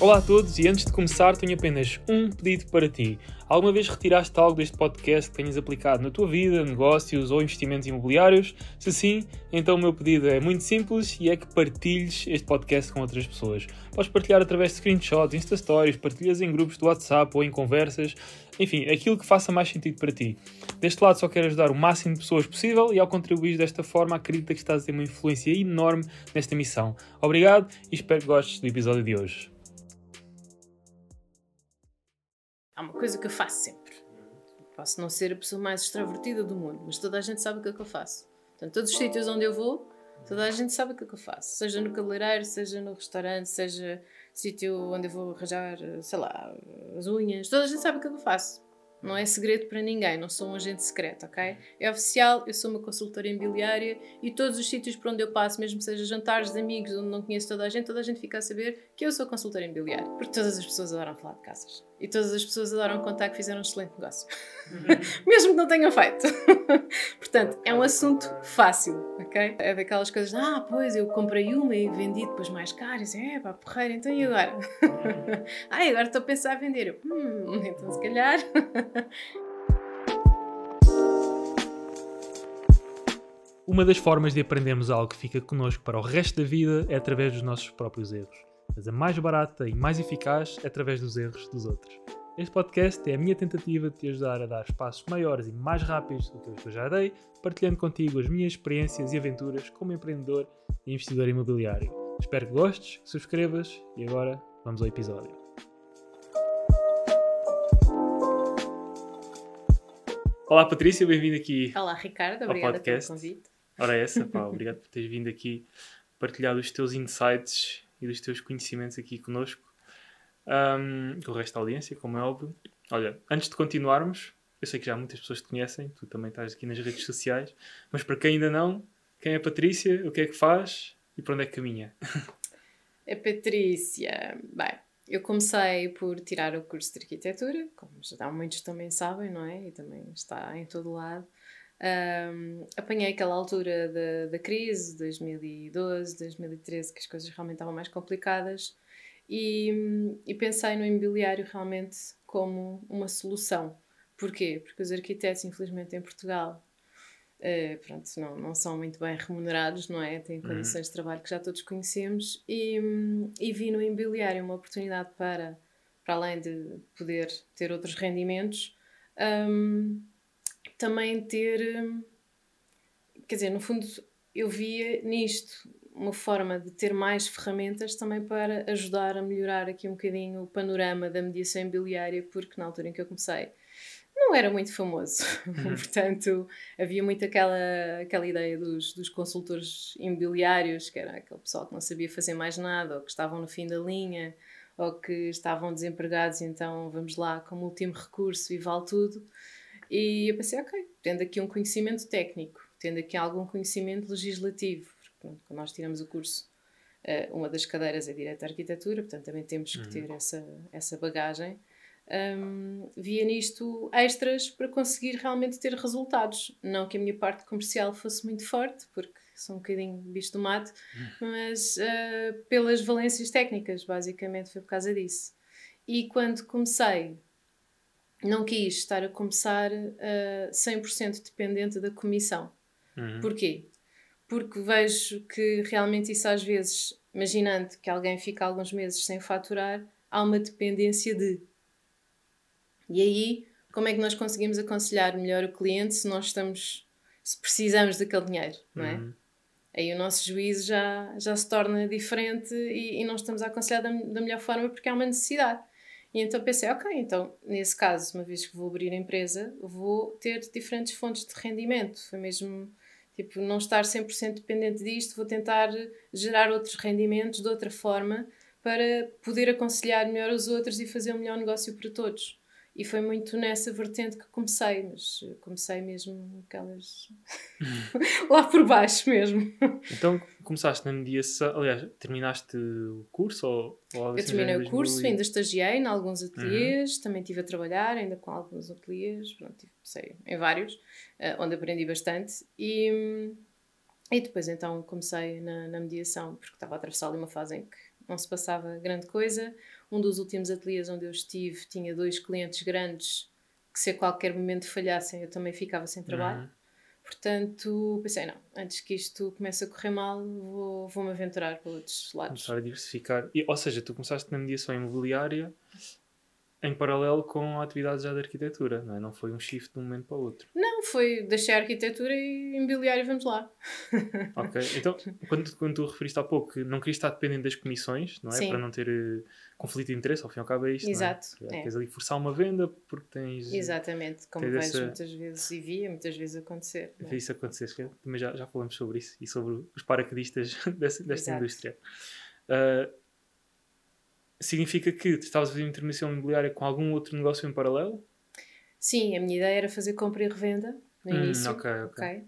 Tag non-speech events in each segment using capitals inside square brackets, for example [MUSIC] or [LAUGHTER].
Olá a todos e antes de começar tenho apenas um pedido para ti. Alguma vez retiraste algo deste podcast que tenhas aplicado na tua vida, negócios ou investimentos imobiliários? Se sim, então o meu pedido é muito simples e é que partilhes este podcast com outras pessoas. Podes partilhar através de screenshots, Insta Stories, partilhas em grupos do WhatsApp ou em conversas, enfim, aquilo que faça mais sentido para ti. Deste lado só quero ajudar o máximo de pessoas possível e ao contribuir desta forma acredito que estás a ter uma influência enorme nesta missão. Obrigado e espero que gostes do episódio de hoje. Há uma coisa que eu faço sempre. Posso não ser a pessoa mais extrovertida do mundo, mas toda a gente sabe o que é que eu faço. Portanto, todos os sítios onde eu vou, toda a gente sabe o que é que eu faço. Seja no cabeleireiro, seja no restaurante, seja sítio onde eu vou arranjar, sei lá, as unhas, toda a gente sabe o que é que eu faço. Não é segredo para ninguém, não sou um agente secreto, ok? É oficial, eu sou uma consultora imobiliária e todos os sítios por onde eu passo, mesmo seja jantares de amigos onde não conheço toda a gente, toda a gente fica a saber que eu sou consultora imobiliária. Porque todas as pessoas adoram falar de casas. E todas as pessoas adoram contar que fizeram um excelente negócio. Uhum. [LAUGHS] mesmo que não tenham feito. [LAUGHS] Portanto, é um assunto fácil, ok? É daquelas coisas, ah, pois, eu comprei uma e vendi depois mais caro. E assim, é pá, porreira, então e agora? [LAUGHS] ah, agora estou a pensar a vender. Eu, hum, então se calhar... Uma das formas de aprendermos algo que fica connosco para o resto da vida é através dos nossos próprios erros mas a mais barata e mais eficaz através dos erros dos outros. Este podcast é a minha tentativa de te ajudar a dar passos maiores e mais rápidos do que eu já dei, partilhando contigo as minhas experiências e aventuras como empreendedor e investidor imobiliário. Espero que gostes, que subscrevas e agora vamos ao episódio. Olá Patrícia, bem-vindo aqui. Olá Ricardo, obrigada pelo convite. Ora é essa, pá, [LAUGHS] obrigado por teres vindo aqui partilhar os teus insights e dos teus conhecimentos aqui conosco, um, com o resto da audiência, como é óbvio. Olha, antes de continuarmos, eu sei que já muitas pessoas te conhecem, tu também estás aqui nas redes sociais, mas para quem ainda não, quem é a Patrícia, o que é que faz e para onde é que caminha? A Patrícia, bem, eu comecei por tirar o curso de arquitetura, como já muitos também sabem, não é? E também está em todo lado. Um, apanhei aquela altura da, da crise, 2012, 2013, que as coisas realmente estavam mais complicadas, e, e pensei no imobiliário realmente como uma solução. Porquê? Porque os arquitetos, infelizmente, em Portugal, uh, pronto, não, não são muito bem remunerados, não é? Têm uhum. condições uhum. de trabalho que já todos conhecemos, e, e vi no imobiliário uma oportunidade para, para além de poder ter outros rendimentos, um, também ter. Hum, quer dizer, no fundo, eu via nisto uma forma de ter mais ferramentas também para ajudar a melhorar aqui um bocadinho o panorama da mediação imobiliária, porque na altura em que eu comecei não era muito famoso. [LAUGHS] Uhum. Portanto, havia muito aquela, aquela ideia dos, dos consultores imobiliários, que era aquele pessoal que não sabia fazer mais nada, ou que estavam no fim da linha, ou que estavam desempregados, então vamos lá como último recurso e vale tudo. E eu pensei, ok, tendo aqui um conhecimento técnico, tendo aqui algum conhecimento legislativo, porque quando nós tiramos o curso, eh, uma das cadeiras é Direito à Arquitetura, portanto também temos que uhum. ter essa, essa bagagem. Um, via nisto extras para conseguir realmente ter resultados. Não que a minha parte comercial fosse muito forte, porque sou um bocadinho bicho do mato, uhum. mas uh, pelas valências técnicas, basicamente foi por causa disso. E quando comecei não quis estar a começar uh, eh, 100% dependente da comissão. Uhum. Porquê? Porque vejo que realmente isso às vezes, imaginando que alguém fica alguns meses sem faturar, há uma dependência de. E aí, como é que nós conseguimos aconselhar melhor o cliente se nós estamos, se precisamos daquele dinheiro, não é? Uhum. Aí o nosso juízo já, já se torna diferente e, e não estamos a aconselhar da, da melhor forma porque há uma necessidade. E então pensei, ok, então nesse caso, uma vez que vou abrir a empresa, vou ter diferentes fontes de rendimento. Foi mesmo tipo não estar 100% dependente disto, vou tentar gerar outros rendimentos de outra forma para poder aconselhar melhor os outros e fazer um melhor negócio para todos. E foi muito nessa vertente que comecei, mas comecei mesmo aquelas. [LAUGHS] lá por baixo mesmo. Então começaste na mediação, aliás, terminaste o curso? Ou, ou Eu terminei o curso, ainda estagiei em alguns ateliês, uhum. também estive a trabalhar ainda com alguns ateliês, pronto, sei, em vários, uh, onde aprendi bastante. E, e depois então comecei na, na mediação, porque estava a atravessar ali uma fase em que não se passava grande coisa Um dos últimos ateliês onde eu estive tinha dois clientes grandes que, se a qualquer momento falhassem, eu também ficava sem trabalho. Uhum. Portanto, pensei, não, antes que isto comece a correr mal, vou, vou-me aventurar para outros lados. Começar a diversificar. E, ou seja, tu começaste na mediação imobiliária em paralelo com atividades já de arquitetura, não é? Não foi um shift de um momento para o outro. Não, foi deixei a arquitetura e imobiliário, vamos lá. [LAUGHS] ok, então quando, quando tu referiste há pouco que não querias estar dependendo das comissões, não é? Sim. Para não ter uh, conflito de interesse, ao fim e ao cabo é isto, Exato. Não é? é. Queres ali forçar uma venda porque tens... Exatamente, como vês essa... muitas vezes e via muitas vezes acontecer. É? Vi isso acontecer, também já, já falamos sobre isso e sobre os paraquedistas [LAUGHS] dessa, desta indústria. Uh, significa que estavas a fazer intervenção imobiliária com algum outro negócio em paralelo? Sim, a minha ideia era fazer compra e revenda no hum, início. Ok, ok. okay.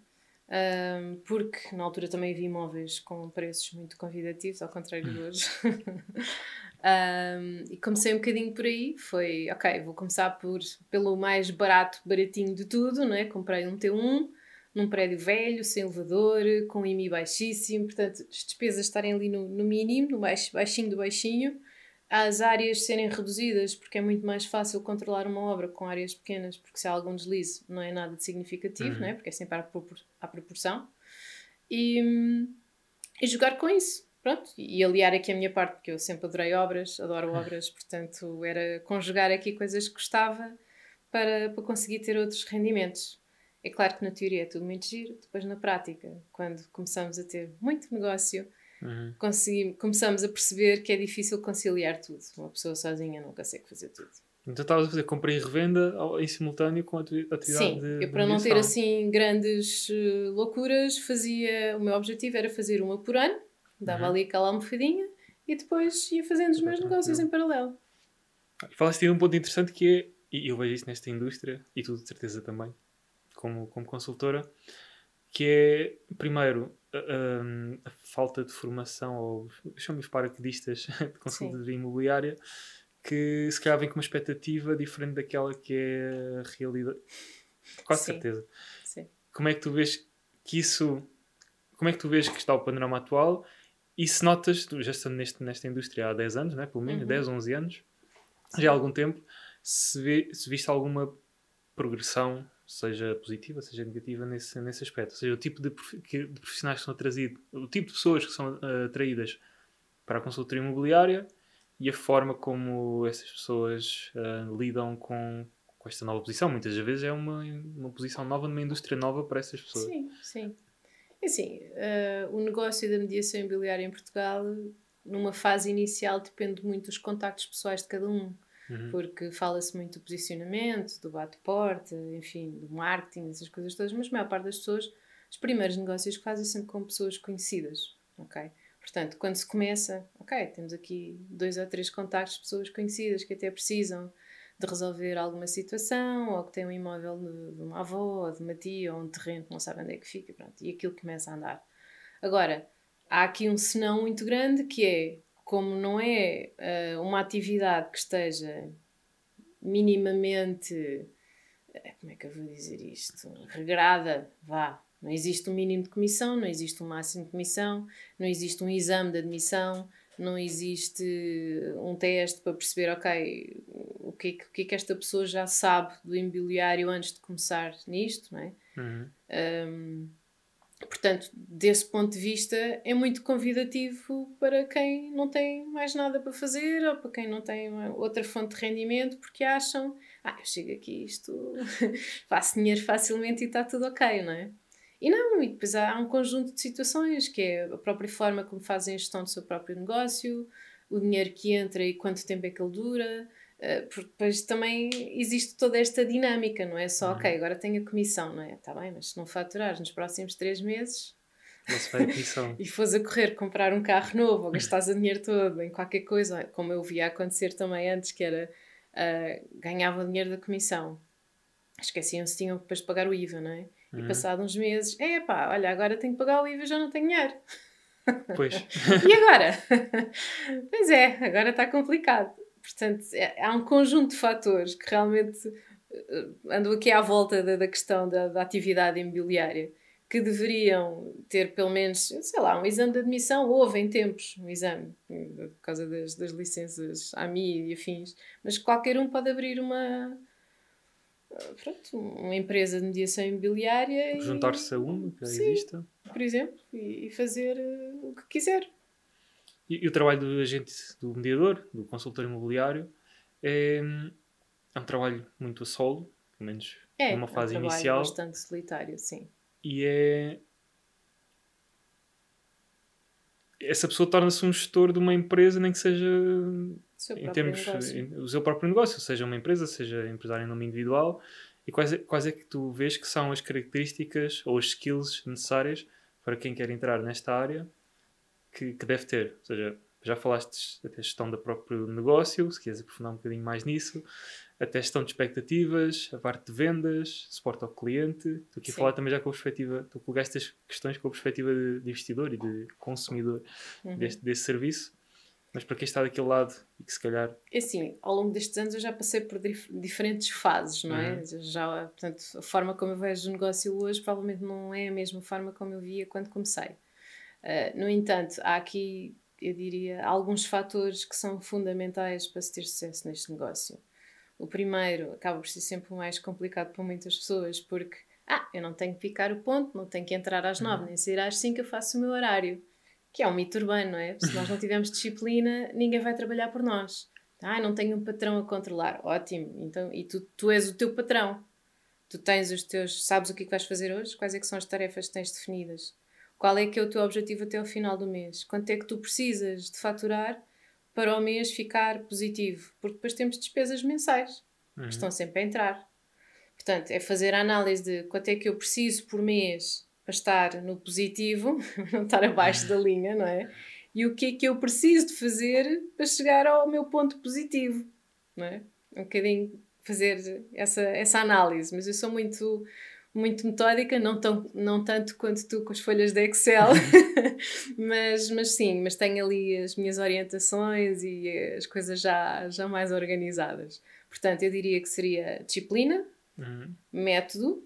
Um, porque na altura também vi imóveis com preços muito convidativos, ao contrário de hum. hoje. [LAUGHS] um, e comecei um bocadinho por aí. Foi, ok, vou começar por, pelo mais barato, baratinho de tudo, não é? Comprei um T1 num prédio velho, sem elevador, com IMI baixíssimo, portanto, as despesas estarem ali no, no mínimo, no baixo, baixinho do baixinho as áreas serem reduzidas, porque é muito mais fácil controlar uma obra com áreas pequenas, porque se há algum deslize não é nada de significativo, uhum. né? porque é sempre à, propor à proporção. E, e jogar com isso. Pronto, e aliar aqui a minha parte, porque eu sempre adorei obras, adoro obras, portanto era conjugar aqui coisas que gostava para, para conseguir ter outros rendimentos. É claro que na teoria é tudo muito giro, depois na prática, quando começamos a ter muito negócio, uhum. começamos a perceber que é difícil conciliar tudo. Uma pessoa sozinha não consegue fazer tudo. Então estavas a fazer compra e revenda em simultâneo com a atividade Sim, de, eu para não ter assim grandes uh, loucuras, fazia. O meu objetivo era fazer uma por ano, dava uhum. ali aquela almofadinha e depois ia fazendo os meus negócios em paralelo. E falaste de um ponto interessante que é, e eu vejo isso nesta indústria, e tu de certeza também, como, como consultora, que é, primeiro, a, a, falta de formação, ou chamo-os paraquedistas [LAUGHS] de consultoria imobiliária, que se calhar vem com uma expectativa diferente daquela que é a realidade. Quase Sim. certeza. Sim. Como é que tu vês que isso. Como é que tu vês que está o panorama atual e se notas, tu já estando neste, nesta indústria há 10 anos, né? pelo menos, uhum. 10, 11 anos, já há algum tempo, se, vê, se viste alguma progressão seja positiva, seja negativa nesse, nesse aspecto. Ou seja, o tipo de, de profissionais que são atraídos, o tipo de pessoas que são uh, atraídas para a consultoria imobiliária e a forma como essas pessoas uh, lidam com, com esta nova posição. Muitas vezes é uma, uma posição nova numa indústria nova para essas pessoas. Sim, sim. É assim, uh, o negócio da mediação imobiliária em Portugal, numa fase inicial, depende muito dos contactos pessoais de cada um uhum. porque fala-se muito do posicionamento, do bate-porta, enfim, do marketing, essas coisas todas, mas a maior parte das pessoas, os primeiros negócios que fazem sempre com pessoas conhecidas, ok? Portanto, quando se começa, ok, temos aqui dois ou três contactos de pessoas conhecidas que até precisam de resolver alguma situação, ou que têm um imóvel de, uma avó, ou de uma tia, ou um terreno que não sabem onde é que fica, pronto, e aquilo começa a andar. Agora, há aqui um senão muito grande que é como não é uh, uma atividade que esteja minimamente, uh, como é que eu vou dizer isto? Regrada, vá. Não existe um mínimo de comissão, não existe um máximo de comissão, não existe um exame de admissão, não existe um teste para perceber, ok, o que, é que, o que é que esta pessoa já sabe do imobiliário antes de começar nisto, não é? Uhum. Um, Portanto, desse ponto de vista, é muito convidativo para quem não tem mais nada para fazer ou para quem não tem outra fonte de rendimento, porque acham, ah, eu chego aqui, isto [LAUGHS] faço dinheiro facilmente e está tudo ok, não é? E não, e depois há um conjunto de situações, que é a própria forma como fazem a gestão do seu próprio negócio, o dinheiro que entra e quanto tempo é que ele dura, porque depois também existe toda esta dinâmica, não é só, uhum. ok, agora tenho a comissão, não é? Está bem, mas se não faturares nos próximos três meses [LAUGHS] e fores a correr comprar um carro novo ou gastares o dinheiro todo em qualquer coisa, como eu via acontecer também antes, que era uh, ganhava o dinheiro da comissão, esqueciam-se, tinham depois de pagar o IVA, não é? Uhum. E passado uns meses, é pá, olha, agora tenho que pagar o IVA já não tenho dinheiro. Pois. [LAUGHS] e agora? [LAUGHS] pois é, agora está complicado. Portanto, é, há um conjunto de fatores que realmente uh, andam aqui à volta da, da questão da, da, atividade imobiliária que deveriam ter pelo menos, sei lá, um exame de admissão, houve em tempos um exame, por causa das, das licenças AMI e afins, mas qualquer um pode abrir uma, pronto, uma empresa de mediação imobiliária. Juntar-se a uma que Sim, existe. Por exemplo, e, e fazer uh, o que quiser. E, e, o trabalho do agente, do mediador, do consultor imobiliário, é, é um trabalho muito a solo, pelo menos é, numa fase é um inicial. bastante solitário, sim. E é. Essa pessoa torna-se um gestor de uma empresa, nem que seja em termos em, o seu próprio negócio, seja uma empresa, seja empresário em nome individual. E quais, é, quais é que tu vês que são as características ou as skills necessárias para quem quer entrar nesta área que, que deve ter? Ou seja, já falaste da gestão do próprio negócio, se queres aprofundar um bocadinho mais nisso, até gestão de expectativas, a parte de vendas, suporte ao cliente. Estou aqui Sim. a falar também já com a perspectiva, tu colocaste estas questões com a perspectiva de, de investidor e de consumidor uhum. deste, desse serviço. Mas para quem está daquele lado e que se calhar. É assim, ao longo destes anos eu já passei por dif diferentes fases, não é? Uhum. Já, portanto, a forma como eu vejo o negócio hoje provavelmente não é a mesma forma como eu via quando comecei. Uh, no entanto, há aqui, eu diria, alguns fatores que são fundamentais para se ter sucesso neste negócio. O primeiro acaba por ser sempre o mais complicado para muitas pessoas, porque, ah, eu não tenho que picar o ponto, não tenho que entrar às nove, uhum. nem sair às cinco, eu faço o meu horário. Que é um mito urbano, não é? Se nós não [LAUGHS] tivermos disciplina, ninguém vai trabalhar por nós. Ah, não tenho um patrão a controlar. Ótimo. Então, e tu, tu és o teu patrão. Tu tens os teus. Sabes o que, é que vais fazer hoje? Quais é que são as tarefas que tens definidas? Qual é que é o teu objetivo até ao final do mês? Quanto é que tu precisas de faturar para o mês ficar positivo, porque depois temos despesas mensais uhum. que estão sempre a entrar. Portanto, é fazer a análise de quanto é que eu preciso por mês para estar no positivo, [LAUGHS] não estar abaixo da linha, não é? E o que é que eu preciso de fazer para chegar ao meu ponto positivo, não é? Um bocadinho fazer essa, essa análise, mas eu sou muito muito metódica, não, tão, não tanto quanto tu com as folhas de Excel, [LAUGHS] mas, mas sim, mas tenho ali as minhas orientações e as coisas já, já mais organizadas. Portanto, eu diria que seria disciplina, uhum. método,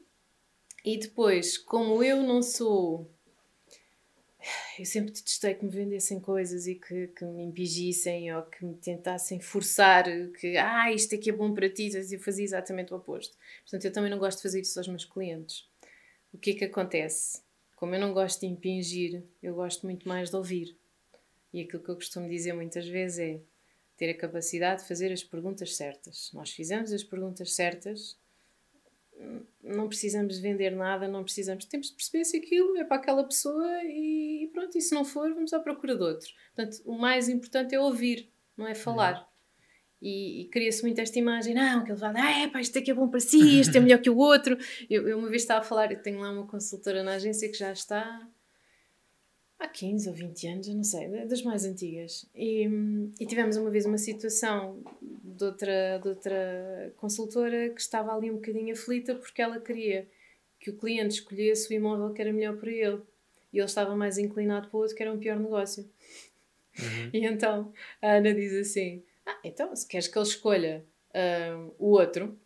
e depois, como eu não sou [SIGHS] eu sempre detestei que me vendessem coisas e que, que me impingissem ou que me tentassem forçar que ah, isto aqui é bom para ti, eu fazia exatamente o oposto. Portanto, eu também não gosto de fazer isso aos meus clientes. O que é que acontece? Como eu não gosto de impingir, eu gosto muito mais de ouvir. E aquilo que eu costumo dizer muitas vezes é ter a capacidade de fazer as perguntas certas. Nós fizemos as perguntas certas, não precisamos vender nada, não precisamos. Temos de perceber se aquilo é para aquela pessoa e, pronto, e se não for, vamos à procura de outro. Portanto, o mais importante é ouvir, não é falar. E, e cria-se muito esta imagem, não, que ele fala, ah, é pá, isto aqui é bom para si, isto é melhor que o outro. Eu, eu uma vez estava a falar, eu tenho lá uma consultora na agência que já está há 15 ou 20 anos, eu não sei, das mais antigas. E, e, tivemos uma vez uma situação de outra, de outra consultora que estava ali um bocadinho aflita porque ela queria que o cliente escolhesse o imóvel que era melhor para ele. E ele estava mais inclinado para o outro que era um pior negócio. Uhum. E então a Ana diz assim: Ah, então se queres que ele escolha uh, o outro,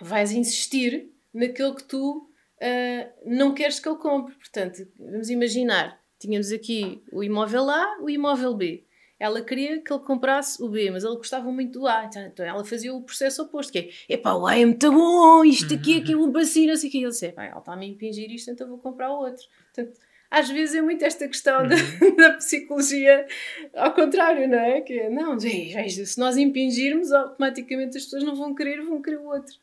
vais insistir naquele que tu uh, não queres que ele compre. Portanto, vamos imaginar Tínhamos aqui o imóvel A, o imóvel B. Ela queria que ele comprasse o B, mas ele gostava muito do A. Então, então ela fazia o processo oposto, que é, epá, o A é muito bom, isto aqui é que é um bacio, não sei o que. Ele disse, epá, ela está-me a impingir isto, então vou comprar o outro. Portanto, às vezes é muito esta questão da, uhum. [LAUGHS] da, psicologia ao contrário, não é? Que é, não, se nós impingirmos, automaticamente as pessoas não vão querer, vão querer o outro.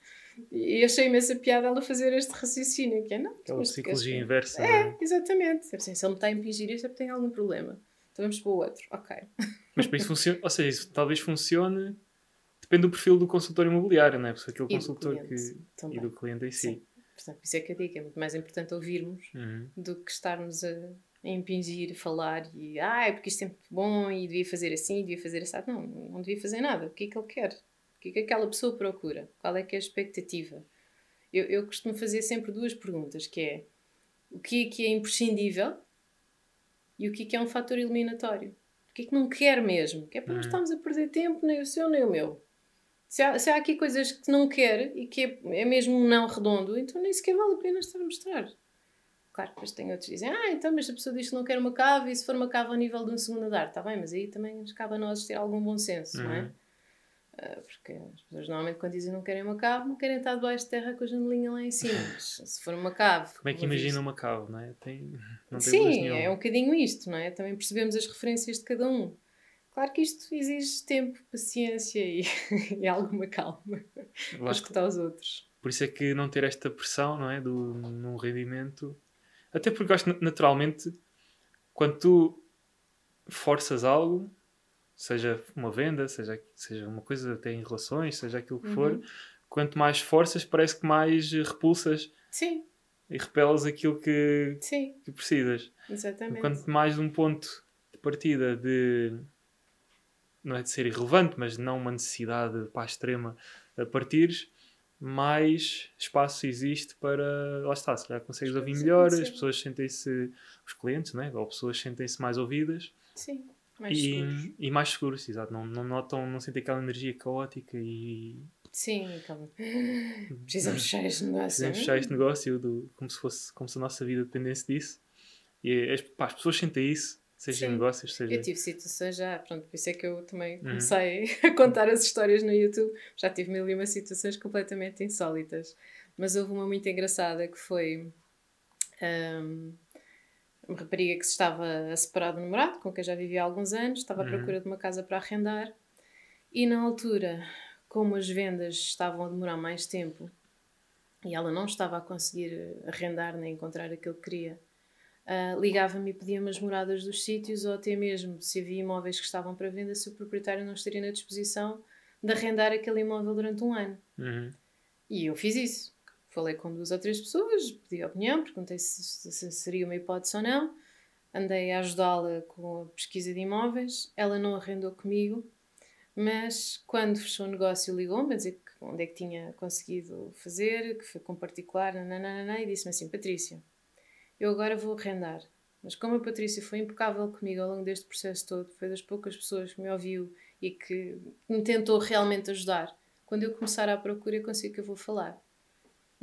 E achei imensa piada ela fazer este raciocínio, que é não. Aquela psicologia inversa. É, é, exatamente. Assim, se ele me está a impingir isto é porque tem algum problema. Então vamos para o outro. Ok. Mas para isso funciona, ou seja, isso talvez funcione, depende do perfil do consultor imobiliário, não é? Porque aquele e consultor que, e do cliente em si. Sim. Portanto, isso é que eu digo, é muito mais importante ouvirmos uhum. do que estarmos a, a impingir, a falar e ah, é porque isto é muito bom e devia fazer assim, devia fazer assim. Não, não devia fazer nada. O que é que ele quer? que é que aquela pessoa procura? Qual é que é a expectativa? Eu, eu costumo fazer sempre duas perguntas, que é o que é que é imprescindível e o que é que é um fator eliminatório? O que é que não quer mesmo? Que é para não uhum. estarmos a perder tempo, nem o seu nem o meu. Se há, se há aqui coisas que não quer e que é, é mesmo um não redondo, então nem sequer vale a pena estar a mostrar. Claro que depois tem outros que dizem, ah, então, mas a pessoa diz que não quer uma cave e se for uma cave ao nível de um segundo andar, está bem, mas aí também nos cabe a nós ter algum bom senso, não é? Ah, porque as pessoas normalmente quando dizem não querem uma cave, não querem estar debaixo de terra com a janelinha lá em cima. [LAUGHS] Se for uma cave. Como é que imagina uma cave, não é? Tem, não tem Sim, é um bocadinho isto, não é? Também percebemos as referências de cada um. Claro que isto exige tempo, paciência e, [LAUGHS] e alguma calma para escutar os outros. Por isso é que não ter esta pressão, não é? Do, num rendimento. Até porque eu acho naturalmente, quando tu forças algo, seja uma venda, seja, seja uma coisa até em relações, seja aquilo que for, Uhum. quanto mais forças, parece que mais repulsas Sim, e repelas aquilo que, sim, que precisas. exatamente. Quanto mais um ponto de partida de não é de ser irrelevante, mas não uma necessidade para a extrema a partires, mais espaço existe para lá está, se calhar consegues ouvir melhor, as pessoas sentem-se, os clientes, né? ou pessoas sentem-se mais ouvidas Sim, mais e, seguros. e mais seguros, exato. Não, não notam, não sentem aquela energia caótica e Sim, calma. [LAUGHS] Precisamos fechar este negócio. precisamos fechar este negócio do, como, se fosse, como se a nossa vida dependesse disso. E as, pá, as pessoas sentem isso, seja em Sim. negócios, seja. Eu tive situações já, pronto, por isso é que eu também Uhum. comecei [LAUGHS] a contar as histórias no YouTube. Já tive mil e uma situações completamente insólitas. Mas houve uma muito engraçada que foi hum, uma rapariga que se estava a separar do namorado, com quem já vivia há alguns anos, estava à Uhum. procura de uma casa para arrendar. E na altura, como as vendas estavam a demorar mais tempo e ela não estava a conseguir arrendar nem encontrar aquilo que queria, ah, ligava-me e pedia-me as moradas dos sítios ou até mesmo se havia imóveis que estavam para venda, se o proprietário não estaria na disposição de arrendar aquele imóvel durante um ano. Uhum. E eu fiz isso. Falei com duas ou três pessoas, pedi opinião, perguntei se, se seria uma hipótese ou não. Andei a ajudá-la com a pesquisa de imóveis. Ela não arrendou comigo, mas quando fechou o negócio ligou-me a dizer que onde é que tinha conseguido fazer, que foi com particular, nananana, e disse-me assim, Patrícia, eu agora vou arrendar. Mas como a Patrícia foi impecável comigo ao longo deste processo todo, foi das poucas pessoas que me ouviu e que me tentou realmente ajudar, quando eu começar à procura eu consigo que eu vou falar.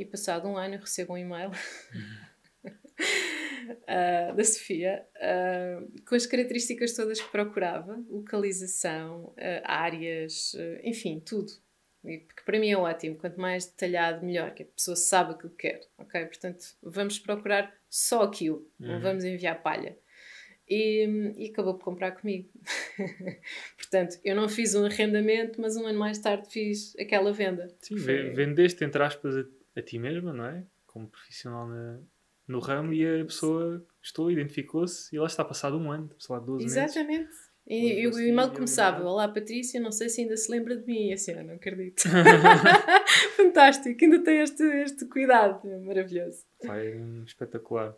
E passado um ano eu recebo um e-mail [LAUGHS] ah, da Sofia ah, com as características todas que procurava, localização, ah, áreas, enfim, tudo. E que para mim é ótimo, quanto mais detalhado, melhor, que a pessoa sabe aquilo que quer, ok? Portanto, vamos procurar só aquilo, não Uhum. vamos enviar palha. E, e acabou por comprar comigo. [LAUGHS] Portanto, eu não fiz um arrendamento, mas um ano mais tarde fiz aquela venda. Sim, Foi- ve- vendeste, entre aspas, a, ti mesma, não é? Como profissional na- no ramo e a pessoa gostou, identificou-se e lá está, passado um ano, sei lá, 12 meses. Exatamente. E, e o e a começava. Olá Patrícia, não sei se ainda se lembra de mim. E assim, eu não acredito. [LAUGHS] [LAUGHS] Fantástico, ainda tem este, este cuidado, é maravilhoso. Pá, é espetacular.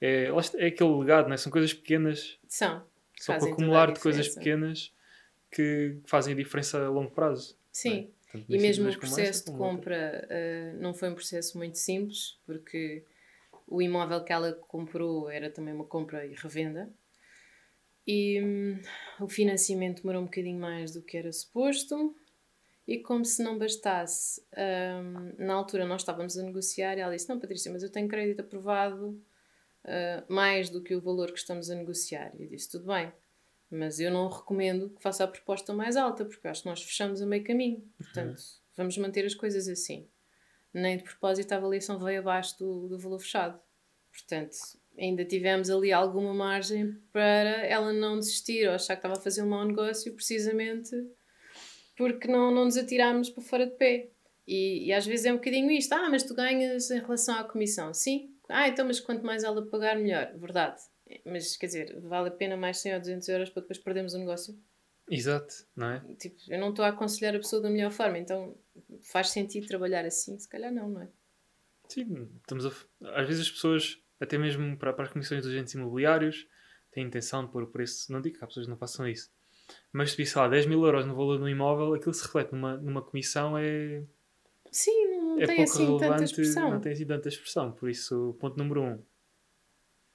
É, é aquele legado, não é? São coisas pequenas, São. só para acumular de coisas pequenas que fazem a diferença a longo prazo. Sim. Tanto E mesmo o processo esta, de compra eh, não foi um processo muito simples, porque o imóvel que ela comprou era também uma compra e revenda. E hum, o financiamento demorou um bocadinho mais do que era suposto. E como se não bastasse, hum, na altura nós estávamos a negociar e ela disse: Não, Patrícia, mas eu tenho crédito aprovado ah, mais do que o valor que estamos a negociar. E eu disse: Tudo bem, mas eu não recomendo que faça a proposta mais alta, porque acho que nós fechamos a meio caminho. Portanto, vamos manter as coisas assim. Nem de propósito a avaliação veio abaixo do, do valor fechado. Portanto, ainda tivemos ali alguma margem para ela não desistir ou achar que estava a fazer um mau negócio, precisamente porque não, não nos atirámos para fora de pé. E, e às vezes é um bocadinho isto: ah, mas tu ganhas em relação à comissão. Sim. Ah, então, mas quanto mais ela pagar, melhor. Verdade. Mas quer dizer, vale a pena mais 100 ou 200 euros para depois perdermos o negócio? Exato, não é? Tipo, eu não estou a aconselhar a pessoa da melhor forma, então faz sentido trabalhar assim? Se calhar não, não é? Sim, estamos a, às vezes as pessoas, até mesmo para, para as comissões dos agentes imobiliários, têm intenção de pôr o preço. Não digo que há pessoas não façam isso, mas se vir, sei lá, 10 mil euros no valor do imóvel, aquilo se reflete numa, numa comissão é, Sim, não é tem pouco assim tanta expressão. não tem assim tanta expressão. Por isso, ponto número um,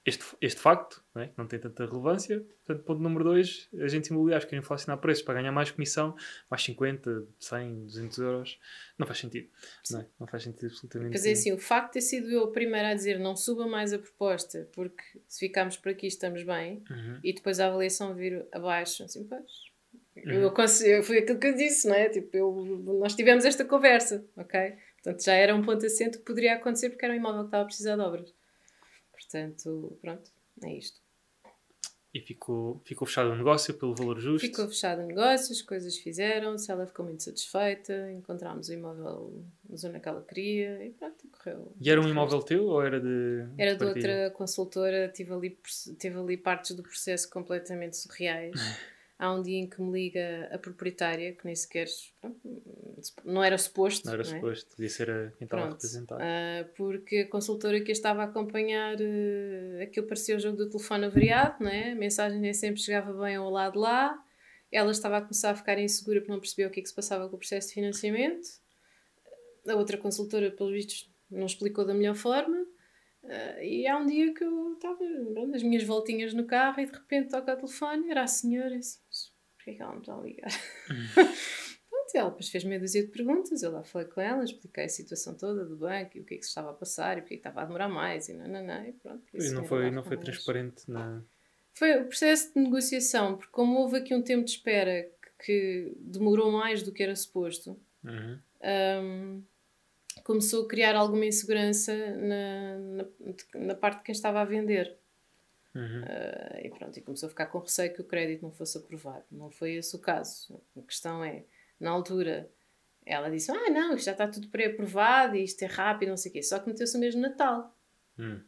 este, este facto, não, é? não tem tanta relevância. Portanto, ponto número 2, agentes imobiliários querem inflacionar preços para ganhar mais comissão, mais 50, 100, 200 euros. Não faz sentido. Não, é? não faz sentido absolutamente Mas é assim, o facto de ter sido eu a primeira a dizer não suba mais a proposta, porque se ficarmos por aqui estamos bem, uhum. e depois a avaliação vir abaixo, assim, pois. Uhum. Eu, foi aquilo que eu disse, não é? Tipo, eu, nós tivemos esta conversa, ok? Portanto, já era um ponto assento que poderia acontecer porque era um imóvel que estava a precisar de obras. Portanto, pronto, é isto. E ficou, ficou fechado o negócio pelo valor justo? Ficou fechado o negócio, as coisas fizeram-se, ela ficou muito satisfeita, encontramos o imóvel na zona que ela queria e pronto, correu. E era um imóvel teu ou era de. Era de outra consultora, tive ali, tive ali partes do processo completamente surreais. [LAUGHS] há um dia em que me liga a proprietária, que nem sequer não era suposto. Não era não é? suposto, devia ser a quem estava a representar. Uh, porque a consultora que a estava a acompanhar, uh, aquilo parecia o jogo do telefone avariado, não é? a mensagem nem sempre chegava bem ao lado lá. Ela estava a começar a ficar insegura porque não percebia o que, é que se passava com o processo de financiamento. A outra consultora, pelos vistos, não explicou da melhor forma. Uh, e há um dia que eu estava nas minhas voltinhas no carro e de repente toca o telefone, era a senhora, assim, porquê é que ela me está a ligar? [LAUGHS] Pronto, ela depois fez meia dúzia de perguntas, eu lá falei com ela, expliquei a situação toda do banco e o que é que se estava a passar e porque é que estava a demorar mais e não, não, não, e pronto. E não foi, não foi transparente na... Foi o processo de negociação, porque como houve aqui um tempo de espera que, que demorou mais do que era suposto, uhum. um, começou a criar alguma insegurança na, na, na parte de quem estava a vender. Uhum. Uh, e pronto, e começou a ficar com receio que o crédito não fosse aprovado. Não foi esse o caso. A questão é, na altura, ela disse: Ah, não, isto já está tudo pré-aprovado e isto é rápido, não sei o quê. Só que meteu-se o mesmo Natal. Uhum.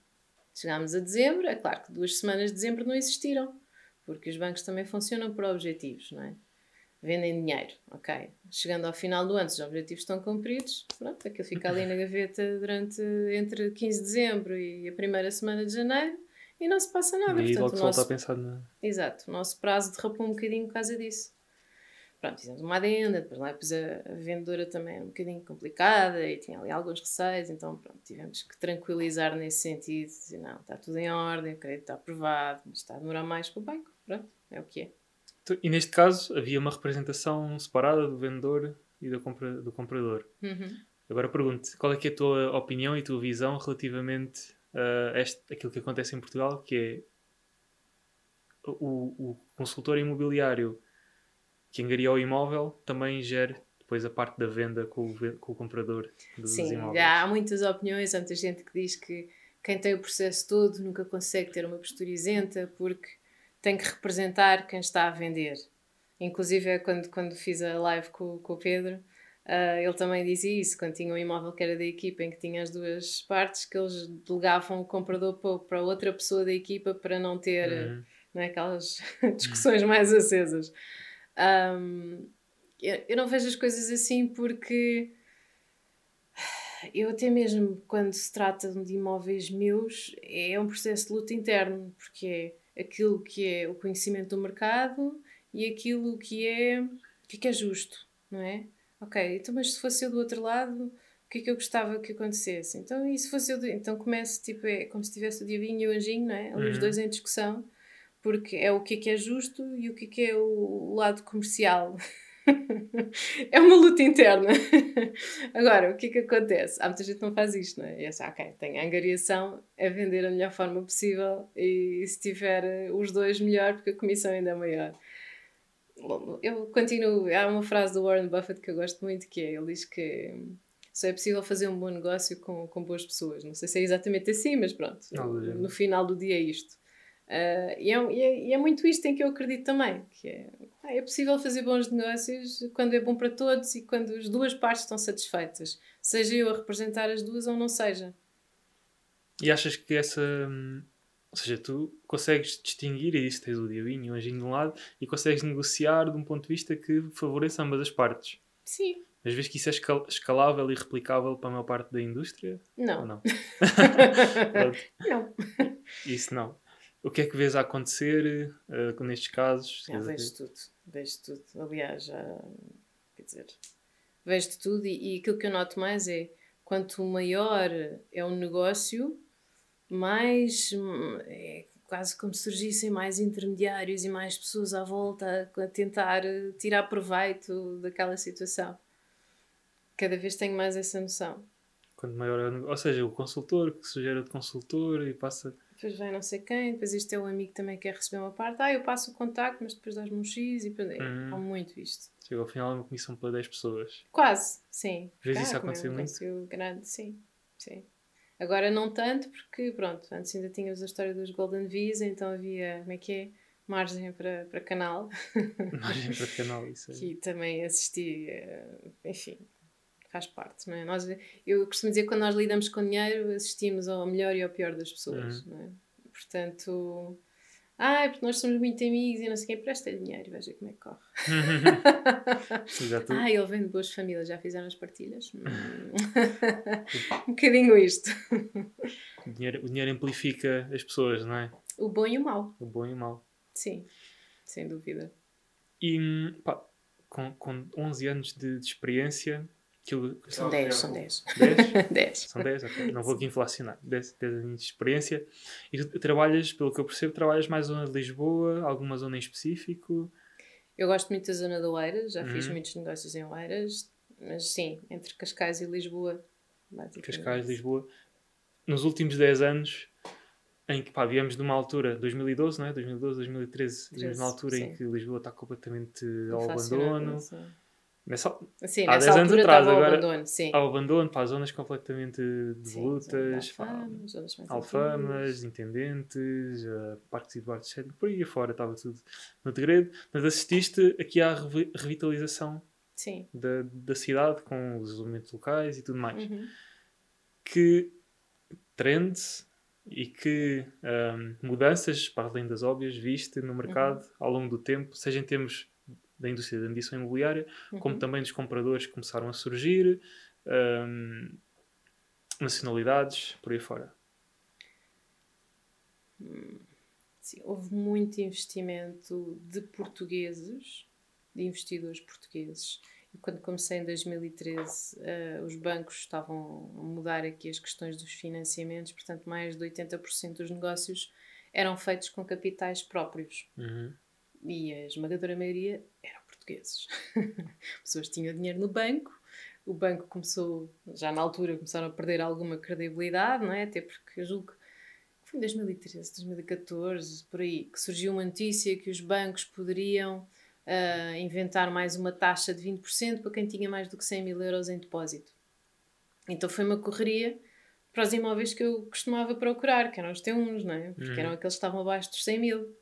Chegámos a dezembro, é claro que duas semanas de dezembro não existiram, porque os bancos também funcionam por objetivos, não é? Vendem dinheiro, ok. Chegando ao final do ano, se os objetivos estão cumpridos, pronto, aquilo fica ali na gaveta durante entre 15 de dezembro e a primeira semana de janeiro e não se passa nada. E Portanto, logo nosso... a pensar na... Exato, o nosso prazo derrapou um bocadinho por causa disso. Pronto, fizemos uma adenda, depois lá depois a, a vendedora também era um bocadinho complicada e tinha ali alguns receios, então pronto, tivemos que tranquilizar nesse sentido, dizer não, está tudo em ordem, o crédito está aprovado, mas está a demorar mais com o banco, pronto, é o que é. E neste caso havia uma representação separada do vendedor e do, compra, do comprador. Uhum. Agora pergunto, qual é, é a tua opinião e a tua visão relativamente a este, aquilo que acontece em Portugal, que é o, o consultor imobiliário que engaria o imóvel também gera depois a parte da venda com o, com o comprador dos Sim, imóveis. já há muitas opiniões, há muita gente que diz que quem tem o processo todo nunca consegue ter uma postura isenta porque tem que representar quem está a vender. Inclusive, é quando, quando fiz a live com, com o Pedro, uh, ele também dizia isso, quando tinha um imóvel que era da equipa, em que tinha as duas partes, que eles delegavam o comprador para, para outra pessoa da equipa para não ter uhum. não é, aquelas [LAUGHS] discussões uhum. mais acesas. Um, eu, eu não vejo as coisas assim porque eu até mesmo quando se trata de imóveis meus é um processo de luta interno, porque é aquilo que é o conhecimento do mercado e aquilo que é, o que é, é justo, não é? Ok, então mas se fosse eu do outro lado, o que é que eu gostava que acontecesse? Então, e se fosse eu, do... então começa, tipo, é como se tivesse o diabinho e o anjinho, não é? Ali uhum. os dois em discussão, porque é o que é que é justo e o que é que é o lado comercial. [LAUGHS] [LAUGHS] é uma luta interna. [LAUGHS] Agora, o que é que acontece? Há muita gente que não faz isto, não é? E é assim, ok, tem a angariação, é vender da melhor forma possível e se tiver eh, os dois, melhor, porque a comissão ainda é maior. Eu continuo. Há uma frase do Warren Buffett que eu gosto muito que é: ele diz que só é possível fazer um bom negócio com, com boas pessoas. Não sei se é exatamente assim, mas pronto, no final do dia é isto. Uh, e, é, e, é, e, é, muito isto em que eu acredito também, que é, ah, é possível fazer bons negócios quando é bom para todos e quando as duas partes estão satisfeitas, seja eu a representar as duas ou não seja. E achas que essa... Hum, ou seja, tu consegues distinguir, e isso tens o diabinho e o anjinho de um lado, e consegues negociar de um ponto de vista que favoreça ambas as partes. Sim. Mas vês que isso é escalável e replicável para a maior parte da indústria? Não. Ou não? [LAUGHS] [LAUGHS] não. Isso não. O que é que vês a acontecer uh, nestes casos? Já vejo tudo, vejo tudo. Aliás, já, quer dizer, vejo tudo e, e aquilo que eu noto mais é quanto maior é o negócio, mais. É quase como se surgissem mais intermediários e mais pessoas à volta a, a tentar eh, tirar proveito daquela situação. Cada vez tenho mais essa noção. Quanto maior é o Ou seja, o consultor que sugere de consultor e passa. Depois vem não sei quem, depois este é o amigo que também quer receber uma parte. Ah, eu passo o contacto, mas depois dás-me um X e depois. Hum. Há muito isto. Chega ao final é uma comissão para 10 pessoas. Quase, sim. Às vezes isso aconteceu muito. grande, sim. sim. Agora não tanto, porque pronto, antes ainda tínhamos a história dos Golden Visa, então havia, como é que é? Margem para, para canal. Margem para canal, [LAUGHS] isso aí. que também assisti, enfim, faz parte, não é? Nós, eu costumo dizer que quando nós lidamos com dinheiro, assistimos ao melhor e ao pior das pessoas, uhum. não é? Portanto, ah, é porque nós somos muito amigos e não sei quem, presta dinheiro, veja como é que corre. ah, [LAUGHS] ele vem de boas famílias, já fizeram as partilhas? Hum. [LAUGHS] um bocadinho isto. O dinheiro, o dinheiro amplifica as pessoas, não é? O bom e o mau. O bom e o mau. Sim, sem dúvida. E pá, com, com 11 anos de, de experiência, Aquilo... São 10, são 10. 10? 10. São 10, ok. Não vou aqui inflacionar. 10, 10 anos de experiência. E tu trabalhas, pelo que eu percebo, trabalhas mais zona de Lisboa, alguma zona em específico? Eu gosto muito da zona de Oeiras, já uhum. fiz muitos negócios em Oeiras, mas sim, entre Cascais e Lisboa. Cascais, Lisboa. Nos últimos 10 anos, em que pá, viemos de uma altura, 2012, não é? 2012, 2013, viemos numa altura sim. em que Lisboa está completamente ao abandono. Sim Nessa, sim, há 10 anos atrás, agora abandono, sim. ao abandono para zonas completamente devolutas, alfamas, alfamas intendentes, uh, parques Eduardo etc. Por aí afora estava tudo no degredo. Mas assististe aqui à revitalização sim. Da, da cidade com os elementos locais e tudo mais. Uhum. Que trends e que um, mudanças, para além das óbvias, viste no mercado uhum. ao longo do tempo, seja em termos da indústria da mediação imobiliária, uhum. como também dos compradores que começaram a surgir, um, nacionalidades, por aí fora. Sim, houve muito investimento de portugueses, de investidores portugueses. E quando comecei em 2013, uh, os bancos estavam a mudar aqui as questões dos financiamentos, portanto, mais de 80% dos negócios eram feitos com capitais próprios. Uhum e a esmagadora maioria eram portugueses. [LAUGHS] Pessoas tinham dinheiro no banco, o banco começou, já na altura, começaram a perder alguma credibilidade, não é? Até porque eu julgo que foi em 2013, 2014, por aí, que surgiu uma notícia que os bancos poderiam uh, inventar mais uma taxa de 20% para quem tinha mais do que 100 mil euros em depósito. Então foi uma correria para os imóveis que eu costumava procurar, que eram os T1s, não é? Porque uhum. eram aqueles que estavam abaixo dos 100 mil.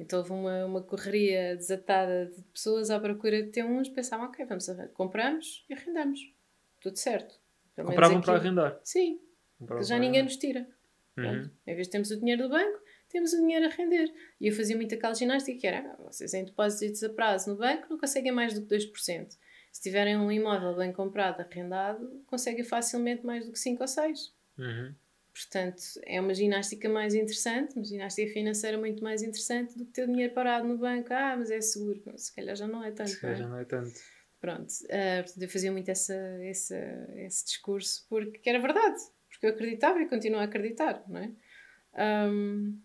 Então houve uma, uma correria desatada de pessoas à procura de T1s, pensavam, ok, vamos compramos e arrendamos. Tudo certo. Pelo Compravam para arrendar? Sim. Compravam já ninguém nos tira. Uhum. Em vez de termos o dinheiro do banco, temos o dinheiro a render. E eu fazia muito aquela ginástica que era, ah, vocês em depósitos a prazo no banco não conseguem mais do que 2%. Se tiverem um imóvel bem comprado, arrendado, conseguem facilmente mais do que 5 ou 6. Uhum. Portanto, é uma ginástica mais interessante, uma ginástica financeira muito mais interessante do que ter dinheiro parado no banco. Ah, mas é seguro. Se calhar já não é tanto. Se calhar é? já não é tanto. Pronto. Uh, eu fazia muito essa, essa, esse discurso porque era verdade. Porque eu acreditava e continuo a acreditar, não é? Um,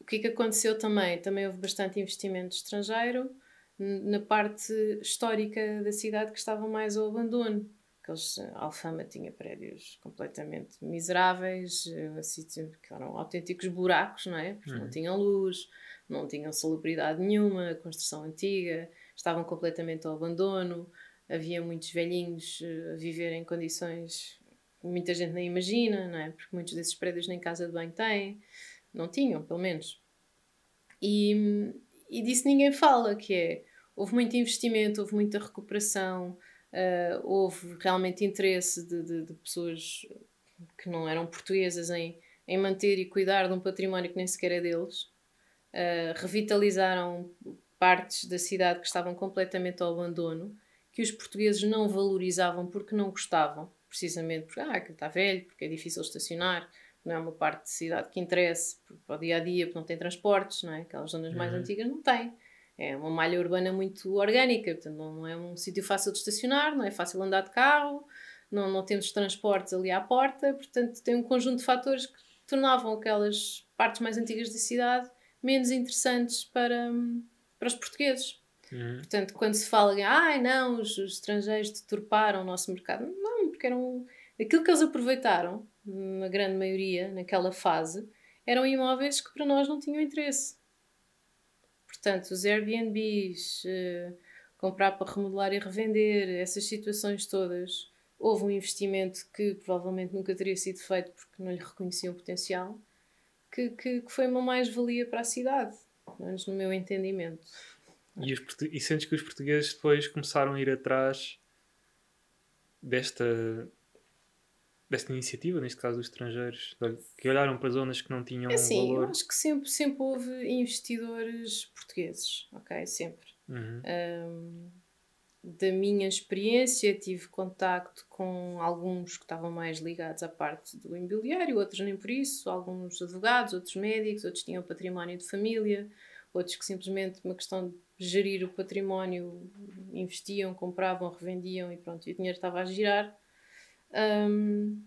o que é que aconteceu também? Também houve bastante investimento estrangeiro na parte histórica da cidade que estava mais ao abandono aqueles eh, Alfama tinha prédios completamente miseráveis, assim, que eram autênticos buracos, não é? Porque uhum. não tinham luz, não tinham salubridade nenhuma, construção antiga, estavam completamente ao abandono, havia muitos velhinhos eh, a viver em condições que muita gente nem imagina, não é? Porque muitos desses prédios nem casa de banho têm, não tinham, pelo menos. E, e disso ninguém fala, que é, houve muito investimento, houve muita recuperação, uh, houve realmente interesse de, de, de, pessoas que não eram portuguesas em, em manter e cuidar de um património que nem sequer é deles. Uh, revitalizaram partes da cidade que estavam completamente ao abandono, que os portugueses não valorizavam porque não gostavam, precisamente porque ah, está velho, porque é difícil estacionar, não é uma parte da cidade que interessa para o dia a dia, porque não tem transportes, não é? Aquelas zonas mais uhum. antigas não têm é uma malha urbana muito orgânica, portanto não é um sítio fácil de estacionar, não é fácil andar de carro, não, não temos transportes ali à porta, portanto tem um conjunto de fatores que tornavam aquelas partes mais antigas da cidade menos interessantes para, para os portugueses. Uhum. Portanto, quando se fala, ai ah, não, os, os, estrangeiros deturparam o nosso mercado, não, porque eram aquilo que eles aproveitaram, na grande maioria, naquela fase, eram imóveis que para nós não tinham interesse. Portanto, os Airbnbs, uh, comprar para remodelar e revender, essas situações todas, houve um investimento que provavelmente nunca teria sido feito porque não lhe reconheciam o potencial, que, que, que foi uma mais-valia para a cidade, pelo menos no meu entendimento. E, os, e sentes que os portugueses depois começaram a ir atrás desta, desta iniciativa, neste caso dos estrangeiros, que olharam para zonas que não tinham é assim, valor? Eu acho que sempre, sempre houve investidores portugueses, ok? Sempre. Uhum. Um, da minha experiência, tive contacto com alguns que estavam mais ligados à parte do imobiliário, outros nem por isso, alguns advogados, outros médicos, outros tinham património de família, outros que simplesmente uma questão de gerir o património investiam, compravam, revendiam e pronto, e o dinheiro estava a girar. Um,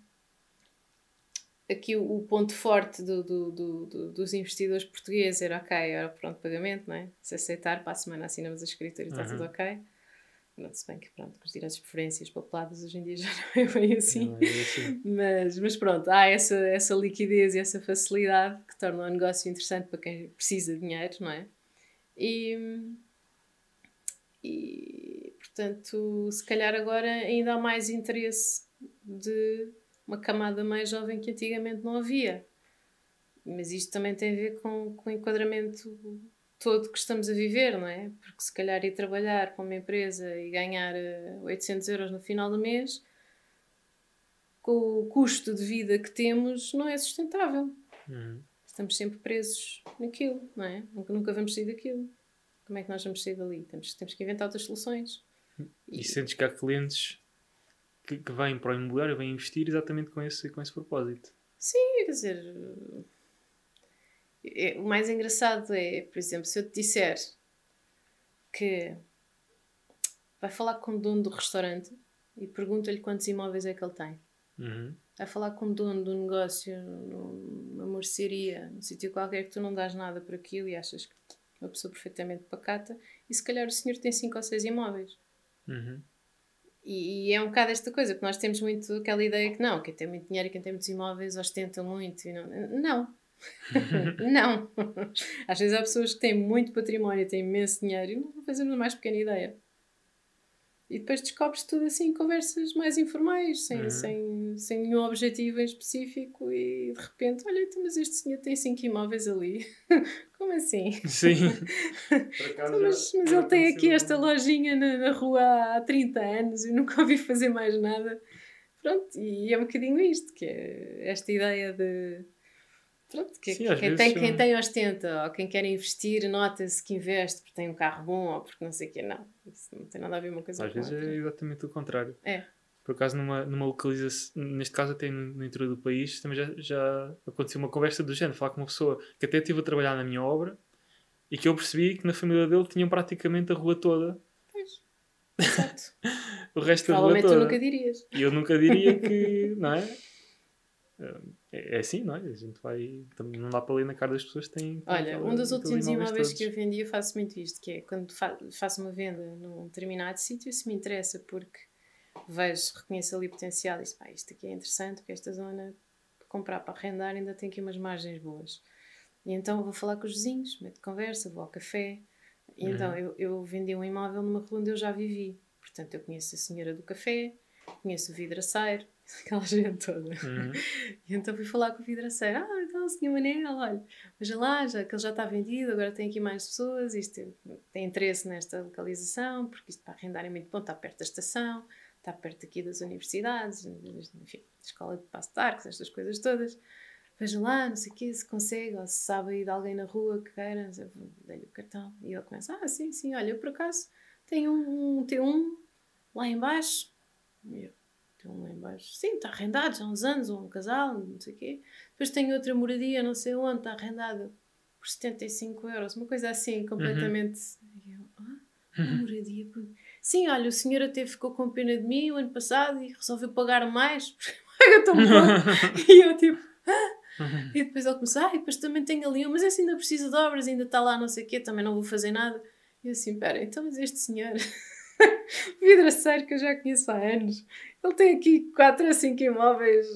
aqui o, o, ponto forte do, do, do, dos investidores portugueses era ok, era pronto pagamento, não é? Se aceitar, para a semana assinamos a escritura e está uhum. tudo ok. Pronto, se bem que pronto, com os direitos de preferências papeladas hoje em dia [LAUGHS] já não é bem assim. É assim. mas, mas pronto, há essa, essa liquidez e essa facilidade que torna o negócio interessante para quem precisa de dinheiro, não é? E, e portanto, se calhar agora ainda há mais interesse de uma camada mais jovem que antigamente não havia. Mas isto também tem a ver com, com o enquadramento todo que estamos a viver, não é? Porque se calhar ir trabalhar para uma empresa e ganhar 800 eh, euros no final do mês, com o custo de vida que temos, não é sustentável. Uhum. Estamos sempre presos naquilo, não é? Nunca, nunca vamos sair daquilo. Como é que nós vamos sair dali? Temos, temos que inventar outras soluções. E, e sentes que há clientes que, que vêm para o imobiliário, vêm investir exatamente com esse, com esse propósito? Sim, quer dizer é, o mais engraçado é, por exemplo, se eu te disser que vai falar com o dono do restaurante e pergunta-lhe quantos imóveis é que ele tem. Uhum. Vai falar com o dono do negócio, numa mercearia, num sítio qualquer que tu não dás nada por aquilo e achas que é uma pessoa perfeitamente pacata, e se calhar o senhor tem cinco ou seis imóveis. Uhum. E, e, é um bocado esta coisa, que nós temos muito aquela ideia que não, quem tem muito dinheiro e quem tem muitos imóveis ostenta muito. não, não, [LAUGHS] não. Às vezes há pessoas que têm muito património, têm imenso dinheiro e não fazemos a mais pequena ideia. E depois descobres tudo assim, conversas mais informais, sem, uhum. sem, sem nenhum objetivo em específico, e de repente, olha, então, mas este senhor tem cinco imóveis ali. [LAUGHS] Como assim? Sim. [LAUGHS] então, mas, mas ele tem aqui esta lojinha na, na rua há 30 anos e nunca ouvi fazer mais nada. Pronto, e é um bocadinho isto, que é esta ideia de Pronto, que, Sim, quem, tem, quem tem ostenta, ou quem quer investir, nota-se que investe porque tem um carro bom ou porque não sei o quê. Não, isso não tem nada a ver uma coisa Às com vezes outra. é exatamente o contrário. É. Por acaso, numa, numa localização, neste caso até no, no interior do país, também já, já aconteceu uma conversa do género, falar com uma pessoa que até estive a trabalhar na minha obra e que eu percebi que na família dele tinham praticamente a rua toda. Pois. Exato. [LAUGHS] o resto da rua toda. Provavelmente tu nunca dirias. E eu nunca diria que, [LAUGHS] não é? É, é assim, não é? A gente vai. Não dá para ler na cara das pessoas que têm. Olha, um dos últimos imóveis que eu vendi, eu faço muito isto: que é quando faço uma venda num determinado sítio, se me interessa, porque vejo, reconheço ali potencial e disse, pá, isto aqui é interessante, porque esta zona, para comprar para arrendar, ainda tem aqui umas margens boas. E então vou falar com os vizinhos, meto conversa, vou ao café. E uhum. então eu, eu vendi um imóvel numa rua onde eu já vivi. Portanto, eu conheço a senhora do café, conheço o vidraceiro, [LAUGHS] aquela gente toda. Uhum. E então fui falar com o vidraceiro: Ah, então o senhor Manel, olha, veja lá, já, que ele já está vendido, agora tem aqui mais pessoas, isto tem interesse nesta localização, porque isto para arrendar é muito bom, está perto da estação, está perto aqui das universidades, enfim, escola de passo de arcos, estas coisas todas. Veja lá, não sei o quê, se consegue, ou se sabe aí de alguém na rua que queira, dei-lhe o cartão. E ele começa: Ah, sim, sim, olha, eu por acaso tenho um, um T1 lá embaixo. E eu, um lá embaixo. Sim, está arrendado já há uns anos, ou um casal, não sei o quê. Depois tem outra moradia, não sei onde, está arrendada por 75 euros, uma coisa assim, completamente. Uhum. Eu, ah, uma moradia. Por... Sim, olha, o senhor até ficou com pena de mim o ano passado e resolveu pagar mais [LAUGHS] porque paga tão pouco. [LAUGHS] e eu tipo, ah, Uhum. E depois ele começou, ah, depois também tenho ali um, mas esse ainda precisa de obras, ainda está lá não sei o quê, também não vou fazer nada. E eu assim, pera, então mas este senhor, [LAUGHS] vidraceiro que eu já conheço há anos, ele tem aqui 4 a 5 imóveis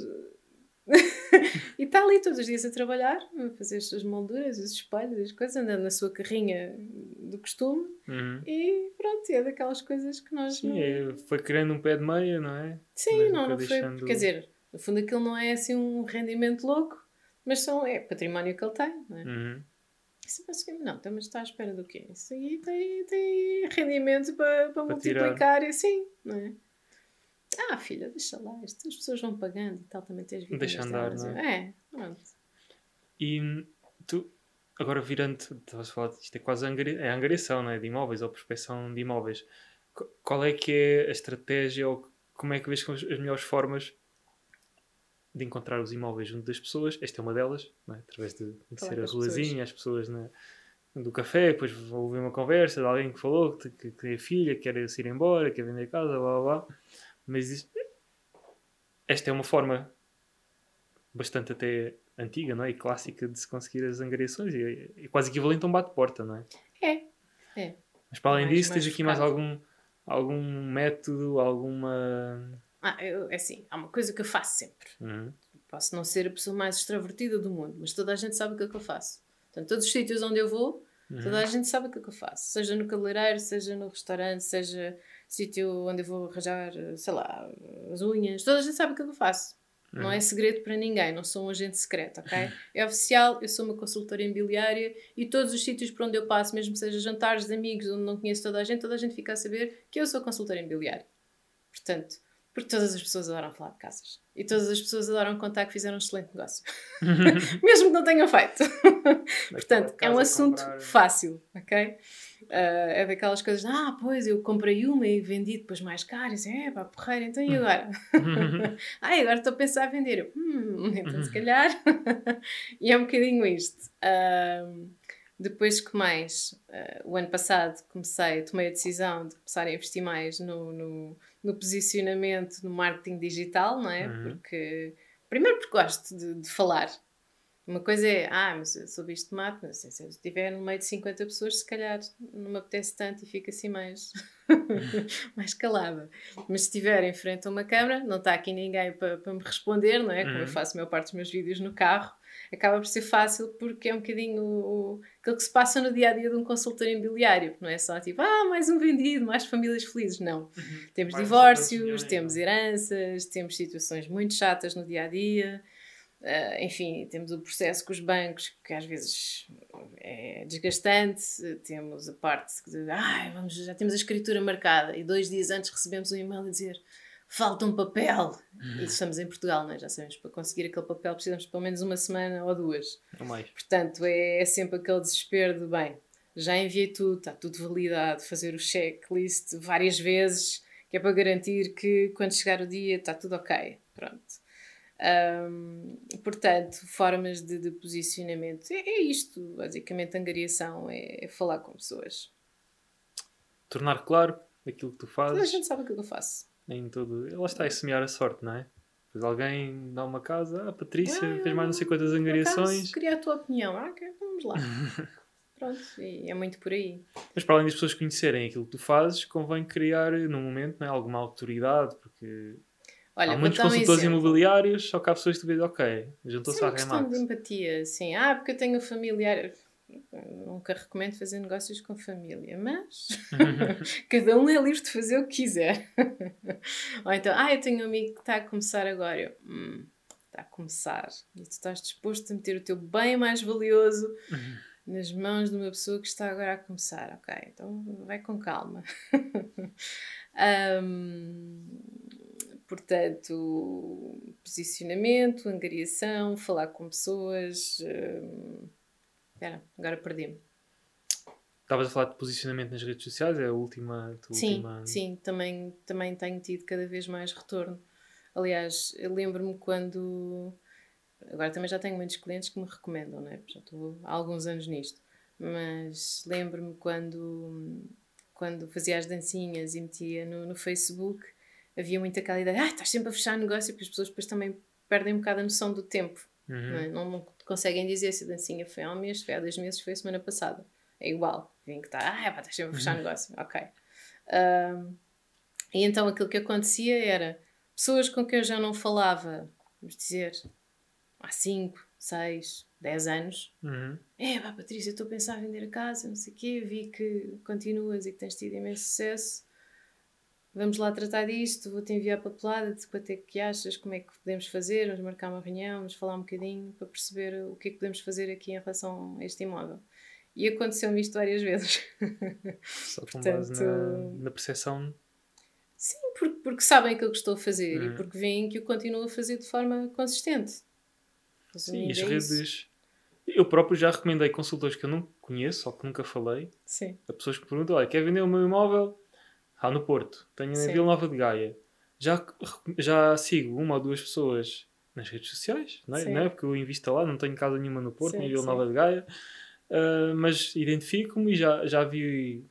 [LAUGHS] e está ali todos os dias a trabalhar, a fazer as suas molduras, os espelhos, as coisas, andando na sua carrinha do costume. Uhum. E pronto, é daquelas coisas que nós. Sim, não... é, foi criando um pé de meia, não é? Sim, não, não deixando... foi. Quer dizer, no fundo aquilo não é assim um rendimento louco, mas são, é património que ele tem, não é? Uhum. Isso assim, não, então, mas está à espera do quê? Isso aí tem, tem rendimento para, para, para multiplicar tirar. e assim, não é? Ah, filha, deixa lá, as pessoas vão pagando e tal, também tens vida. Deixa andar, não é? É, pronto. E tu, agora virando, estavas a falar, isto é quase é a angariação, não é? De imóveis ou prospecção de imóveis. Qual é que é a estratégia ou como é que vês as melhores formas de encontrar os imóveis junto das pessoas? Esta é uma delas, é? através de conhecer a ruazinha, as pessoas na, do café, depois ouvir uma conversa de alguém que falou que, que, que tem filha, que quer se ir embora, quer vender casa, blá blá blá. Mas esta é uma forma bastante até antiga não é? e clássica de se conseguir as angariações e é, quase equivalente a um bate-porta, não é? É, é. Mas para além mais, disso, tens aqui mais algum, algum método, alguma. Ah, eu, é assim, há uma coisa que eu faço sempre. Uhum. Posso não ser a pessoa mais extrovertida do mundo, mas toda a gente sabe o que é que eu faço. Portanto, todos os sítios onde eu vou, uhum. toda a gente sabe o que é que eu faço. Seja no cabeleireiro, seja no restaurante, seja sítio onde eu vou arranjar, sei lá, as unhas. Toda a gente sabe o que eu faço. Não é uhum. segredo para ninguém, não sou um agente secreto, ok? [LAUGHS] É oficial, eu sou uma consultora imobiliária e todos os sítios por onde eu passo, mesmo seja jantares de amigos onde não conheço toda a gente, toda a gente fica a saber que eu sou consultora imobiliária. Portanto, porque todas as pessoas adoram falar de casas. E todas as pessoas adoram contar que fizeram um excelente negócio. [LAUGHS] Mesmo que não tenham feito. Portanto, é um assunto comprar... fácil, ok? Uh, é daquelas coisas, ah, pois, eu comprei uma e vendi depois mais caro. E assim, é pá, porreira, então e agora? [LAUGHS] ah, agora estou a pensar a vender. Eu, hum, então se calhar. [LAUGHS] e é um bocadinho isto. Uh, depois que mais? Uh, o ano passado comecei, tomei a decisão de começar a investir mais no, no no posicionamento no marketing digital, não é? Uhum. Porque, primeiro porque gosto de, de, falar. Uma coisa é, ah, mas eu sou bicho de mato, mas se eu estiver no meio de 50 pessoas, se calhar não me apetece tanto e fica assim mais, [LAUGHS] mais calada. Mas se estiver em frente a uma câmera, não está aqui ninguém para, para me responder, não é? Como eu uhum. faço a maior parte dos meus vídeos no carro, acaba por ser fácil porque é um bocadinho o, aquilo que se passa no dia a dia de um consultor imobiliário, não é só tipo, ah, mais um vendido, mais famílias felizes. Não. Uhum. Temos mais divórcios, temos heranças, temos situações muito chatas no dia a dia. Uh, enfim, temos o processo com os bancos, que às vezes é desgastante. Temos a parte de, ah, vamos, já temos a escritura marcada e dois dias antes recebemos um e-mail a dizer falta um papel. Uhum. E estamos em Portugal, não é? já sabemos, para conseguir aquele papel precisamos pelo menos uma semana ou duas. Ou mais. Portanto, é, é sempre aquele desespero de, bem, já enviei tudo, está tudo validado, fazer o checklist várias vezes, que é para garantir que quando chegar o dia está tudo ok. Pronto. Um, portanto, formas de, de posicionamento. É, é, isto, basicamente, angariação, é, é falar com pessoas. Tornar claro aquilo que tu fazes. Toda a gente sabe aquilo que eu faço em todo. Ela está a semear a sorte, não é? Depois alguém dá uma casa, ah, Patrícia, ah, fez mais não sei quantas angariações. Queria a tua opinião, ah, okay, vamos lá. [LAUGHS] Pronto, e é muito por aí. Mas para além das pessoas conhecerem aquilo que tu fazes, convém criar, no momento, é, alguma autoridade, porque Olha, há muitos consultores um imobiliários, só que há pessoas que vês, ok, juntou-se à Remax. É questão de empatia, sim. Ah, porque eu tenho familiar nunca recomendo fazer negócios com família, mas [LAUGHS] cada um é livre de fazer o que quiser. Ou então, ah, eu tenho um amigo que está a começar agora. Eu, hum, está a começar. E tu estás disposto a meter o teu bem mais valioso nas mãos de uma pessoa que está agora a começar. Ok, então vai com calma. [LAUGHS] um, portanto, posicionamento, angariação, falar com pessoas. Um, Espera, agora perdi-me. Estavas a falar de posicionamento nas redes sociais, é a última. A sim, última... sim, também, também tenho tido cada vez mais retorno. Aliás, lembro-me quando. Agora também já tenho muitos clientes que me recomendam, né? já estou há alguns anos nisto. Mas lembro-me quando, quando fazia as dancinhas e metia no, no Facebook, havia muita aquela ideia, ah, estás sempre a fechar negócio, porque as pessoas depois também perdem um bocado a noção do tempo Não, é? não, não conseguem dizer se a dancinha foi há um mês, foi há dois meses, foi a semana passada. É igual. Vem que está, ah, é pá, estás sempre a fechar negócio. Ok. Um, e então aquilo que acontecia era pessoas com quem eu já não falava, vamos dizer, há 5, 6, 10 anos. Uhum. É, pá, Patrícia, estou a pensar em vender a casa, não sei o quê, vi que continuas e que tens tido imenso sucesso. Vamos lá tratar disto, vou-te enviar papelada de quanto é que achas, como é que podemos fazer, vamos marcar uma reunião, vamos falar um bocadinho para perceber o que é que podemos fazer aqui em relação a este imóvel. E aconteceu-me isto várias vezes. Só com Portanto, base na, na percepção. Sim, porque, porque sabem aquilo que estou a fazer hum. e porque veem que eu continuo a fazer de forma consistente. Sim, as redes. Eu próprio já recomendei consultores que eu não conheço ou que nunca falei Sim. a pessoas que perguntam: olha, quer vender o meu imóvel? Ah, no Porto. Tenho em Vila Nova de Gaia. Já, já sigo uma ou duas pessoas nas redes sociais, não é? Não é? Porque eu invisto lá, não tenho casa nenhuma no Porto, sim, nem Vila Nova de Gaia. Uh, mas identifico-me e já, já vi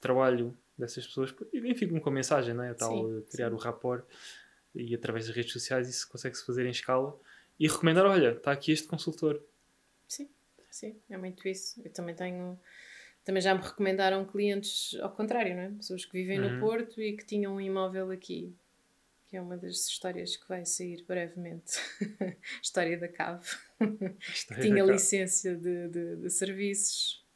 trabalho dessas pessoas. Identifico-me com a mensagem, não é? Tal, sim, criar sim. o rapport e através das redes sociais isso consegue-se fazer em escala. E recomendar: olha, está aqui este consultor. Sim, sim, é muito isso. Eu também tenho também já me recomendaram clientes ao contrário, não é? Pessoas que vivem uhum. no Porto e que tinham um imóvel aqui, que é uma das histórias que vai sair brevemente. [LAUGHS] História da Cave, que tinha licença de, de, de, serviços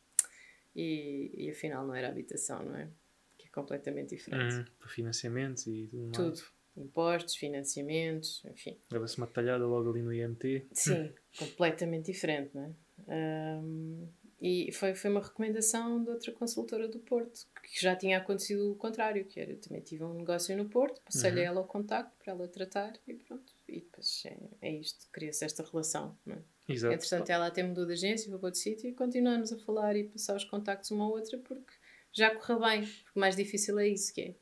e, e afinal não era habitação, não é? Que é completamente diferente. Uhum. Para financiamentos e tudo, tudo. mais. Impostos, financiamentos, enfim. Leva-se uma talhada logo ali no IMT. Sim, [LAUGHS] completamente diferente, não é? Um, e foi, foi uma recomendação de outra consultora do Porto, que já tinha acontecido o contrário, que era, também tive um negócio no Porto, passei-lhe uhum. ela o contacto para ela tratar e pronto. E depois é, é isto, cria-se esta relação, não é? Exato. Entretanto, ela até mudou de agência, para outro sítio e continuamos a falar e passar os contactos uma à outra porque já correu bem, porque o mais difícil é isso que é.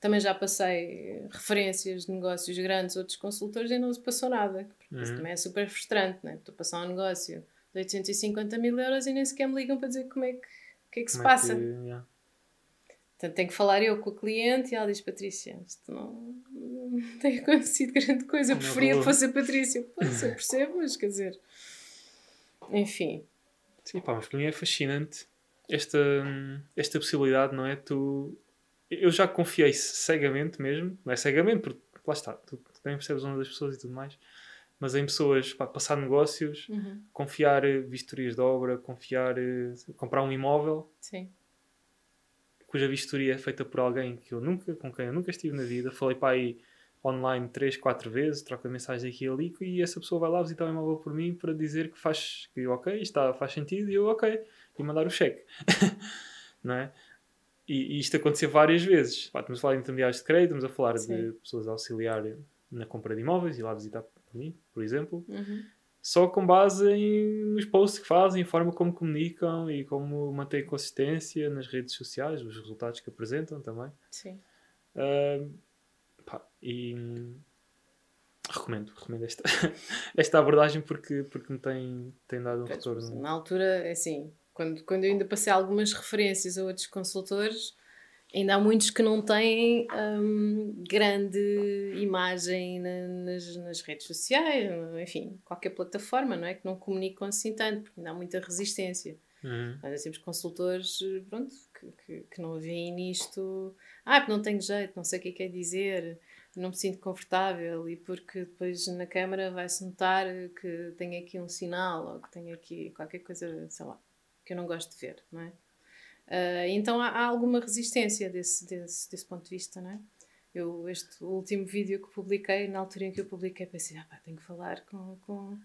Também já passei referências de negócios grandes, outros consultores e não se passou nada, porque uhum. isso também é super frustrante, não é? Estou a passar um negócio de 850 mil euros e nem sequer me ligam para dizer como é que, que, é que se como passa. É que, yeah. Portanto, tenho que falar eu com o cliente e ela diz: Patrícia, isto não, não tem acontecido grande coisa. Eu preferia que fosse a Patrícia. Pois, eu percebo, mas quer dizer. Enfim. Sim, pá, mas para mim é fascinante esta, esta possibilidade, não é? Tu. Eu já confiei cegamente mesmo, não é cegamente, porque lá está, tu, tu também percebes uma das pessoas e tudo mais mas em pessoas, pá, passar negócios, uhum. confiar eh, vistorias de obra, confiar, eh, comprar um imóvel. Sim. Cuja vistoria é feita por alguém que eu nunca, com quem eu nunca estive na vida. Falei para aí online três, quatro vezes, troca mensagens aqui e ali, e essa pessoa vai lá visitar o imóvel por mim para dizer que faz, que ok, está, faz sentido, e eu ok, e mandar o cheque. [LAUGHS] não é? E, e, isto aconteceu várias vezes. Pá, estamos a falar de intermediários de crédito, estamos a falar Sim. de pessoas a auxiliar na compra de imóveis e lá visitar mim, por exemplo, uhum. só com base em, nos posts que fazem, a forma como comunicam e como mantêm consistência nas redes sociais, os resultados que apresentam também. Sim. Uh, pá, e recomendo, recomendo esta, [LAUGHS] esta abordagem porque, porque me tem, tem dado um retorno. Na altura, é assim, quando, quando eu ainda passei algumas referências a outros consultores ainda há muitos que não têm hum, grande imagem na, nas, nas, redes sociais, enfim, qualquer plataforma, não é? Que não comunicam assim tanto, porque ainda há muita resistência. Uhum. Nós temos consultores, pronto, que, que, que não veem nisto, ah, porque não tenho jeito, não sei o que é que é dizer, não me sinto confortável e porque depois na câmara vai-se notar que tenho aqui um sinal ou que tenho aqui qualquer coisa, sei lá, que eu não gosto de ver, não é? Uh, então há, há, alguma resistência desse, desse, desse ponto de vista, não é? Eu, este último vídeo que publiquei, na altura em que eu publiquei, pensei, ah pá, tenho que falar com, com,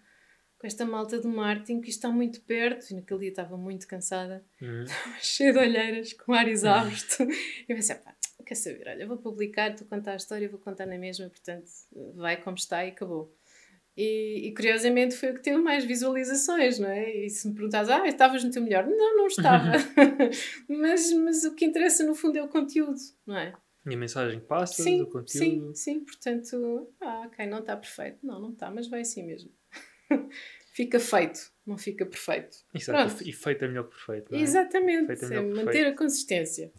com esta malta do marketing que está muito perto, e naquele dia estava muito cansada, uhum. [LAUGHS] estava cheia de olheiras, com ar exausto, [LAUGHS] uhum. e pensei, ah, pá, quer saber, olha, vou publicar, a contar a história, vou contar na mesma, portanto, vai como está e acabou. E, e, curiosamente foi o que teve mais visualizações, não é? E se me perguntas, ah, estavas no teu melhor? Não, não estava. [LAUGHS] [LAUGHS] mas, mas o que interessa no fundo é o conteúdo, não é? E a mensagem que passa, sim, o conteúdo. Sim, sim, portanto, ah, ok, não está perfeito. Não, não está, mas vai assim mesmo. [LAUGHS] fica feito, não fica perfeito. Exato, Pronto. e feito é melhor que perfeito. É? Exatamente, é, é manter a consistência.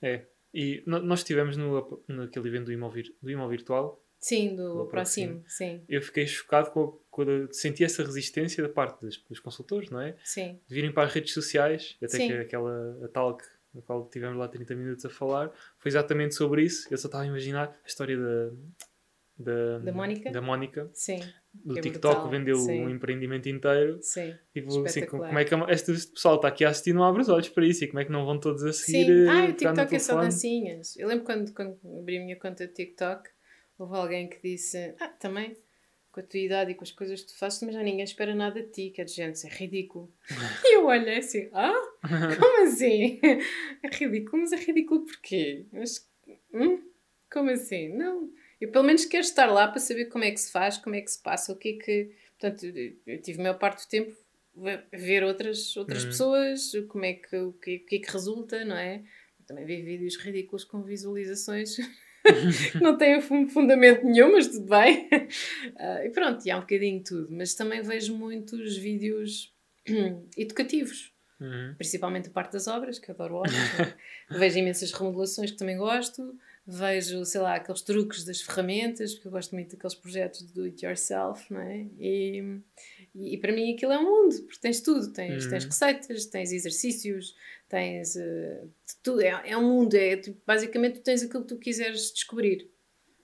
É, e nós estivemos no, naquele evento do imóvel, do imóvel virtual Sim, do, do Proximo, sim. Eu fiquei chocado com, quando senti essa resistência da parte dos, dos, consultores, não é? Sim. De virem para as redes sociais, até Sim. que aquela a talk na qual tivemos lá 30 minutos a falar, foi exatamente sobre isso. Eu só estava a imaginar a história da, da, da Mónica. Da Mónica. Sim. Do é TikTok brutal. vendeu Sim. um empreendimento inteiro. Sim. Tipo, assim, como é que este pessoal está aqui a assistir não abre os olhos para isso e como é que não vão todos a seguir? Sim. Ah, o TikTok é só dancinhas. Eu lembro quando, quando abri a minha conta de TikTok, houve alguém que disse: Ah, também com a tua idade e com as coisas que tu fazes, mas já ninguém espera nada de ti, que é de gente, é ridículo. [LAUGHS] e eu olhei assim, ah, como assim? É ridículo, mas é ridículo porquê? Mas, hum? como assim? Não, eu pelo menos quero estar lá para saber como é que se faz, como é que se passa, o que é que... Portanto, eu tive a maior parte do tempo a ver outras, outras uhum. pessoas, como é que, o que, o que é que resulta, não é? também vi vídeos ridículos com visualizações [LAUGHS] [LAUGHS] não tem fundamento nenhum, mas tudo bem. Uh, e pronto, e há um bocadinho tudo. Mas também vejo muitos vídeos [CLEARS THROAT] educativos. Uhum. Principalmente a parte das obras, que adoro obras. É? [LAUGHS] vejo imensas remodelações que também gosto. Vejo, sei lá, aqueles truques das ferramentas, porque eu gosto muito daqueles projetos do it yourself, não é? E, e, e para mim aquilo é um mundo, porque tens tudo: tens, uhum. tens receitas, tens exercícios, tens. Uh, tu, é, é um mundo, é, tu, basicamente tu tens aquilo que tu quiseres descobrir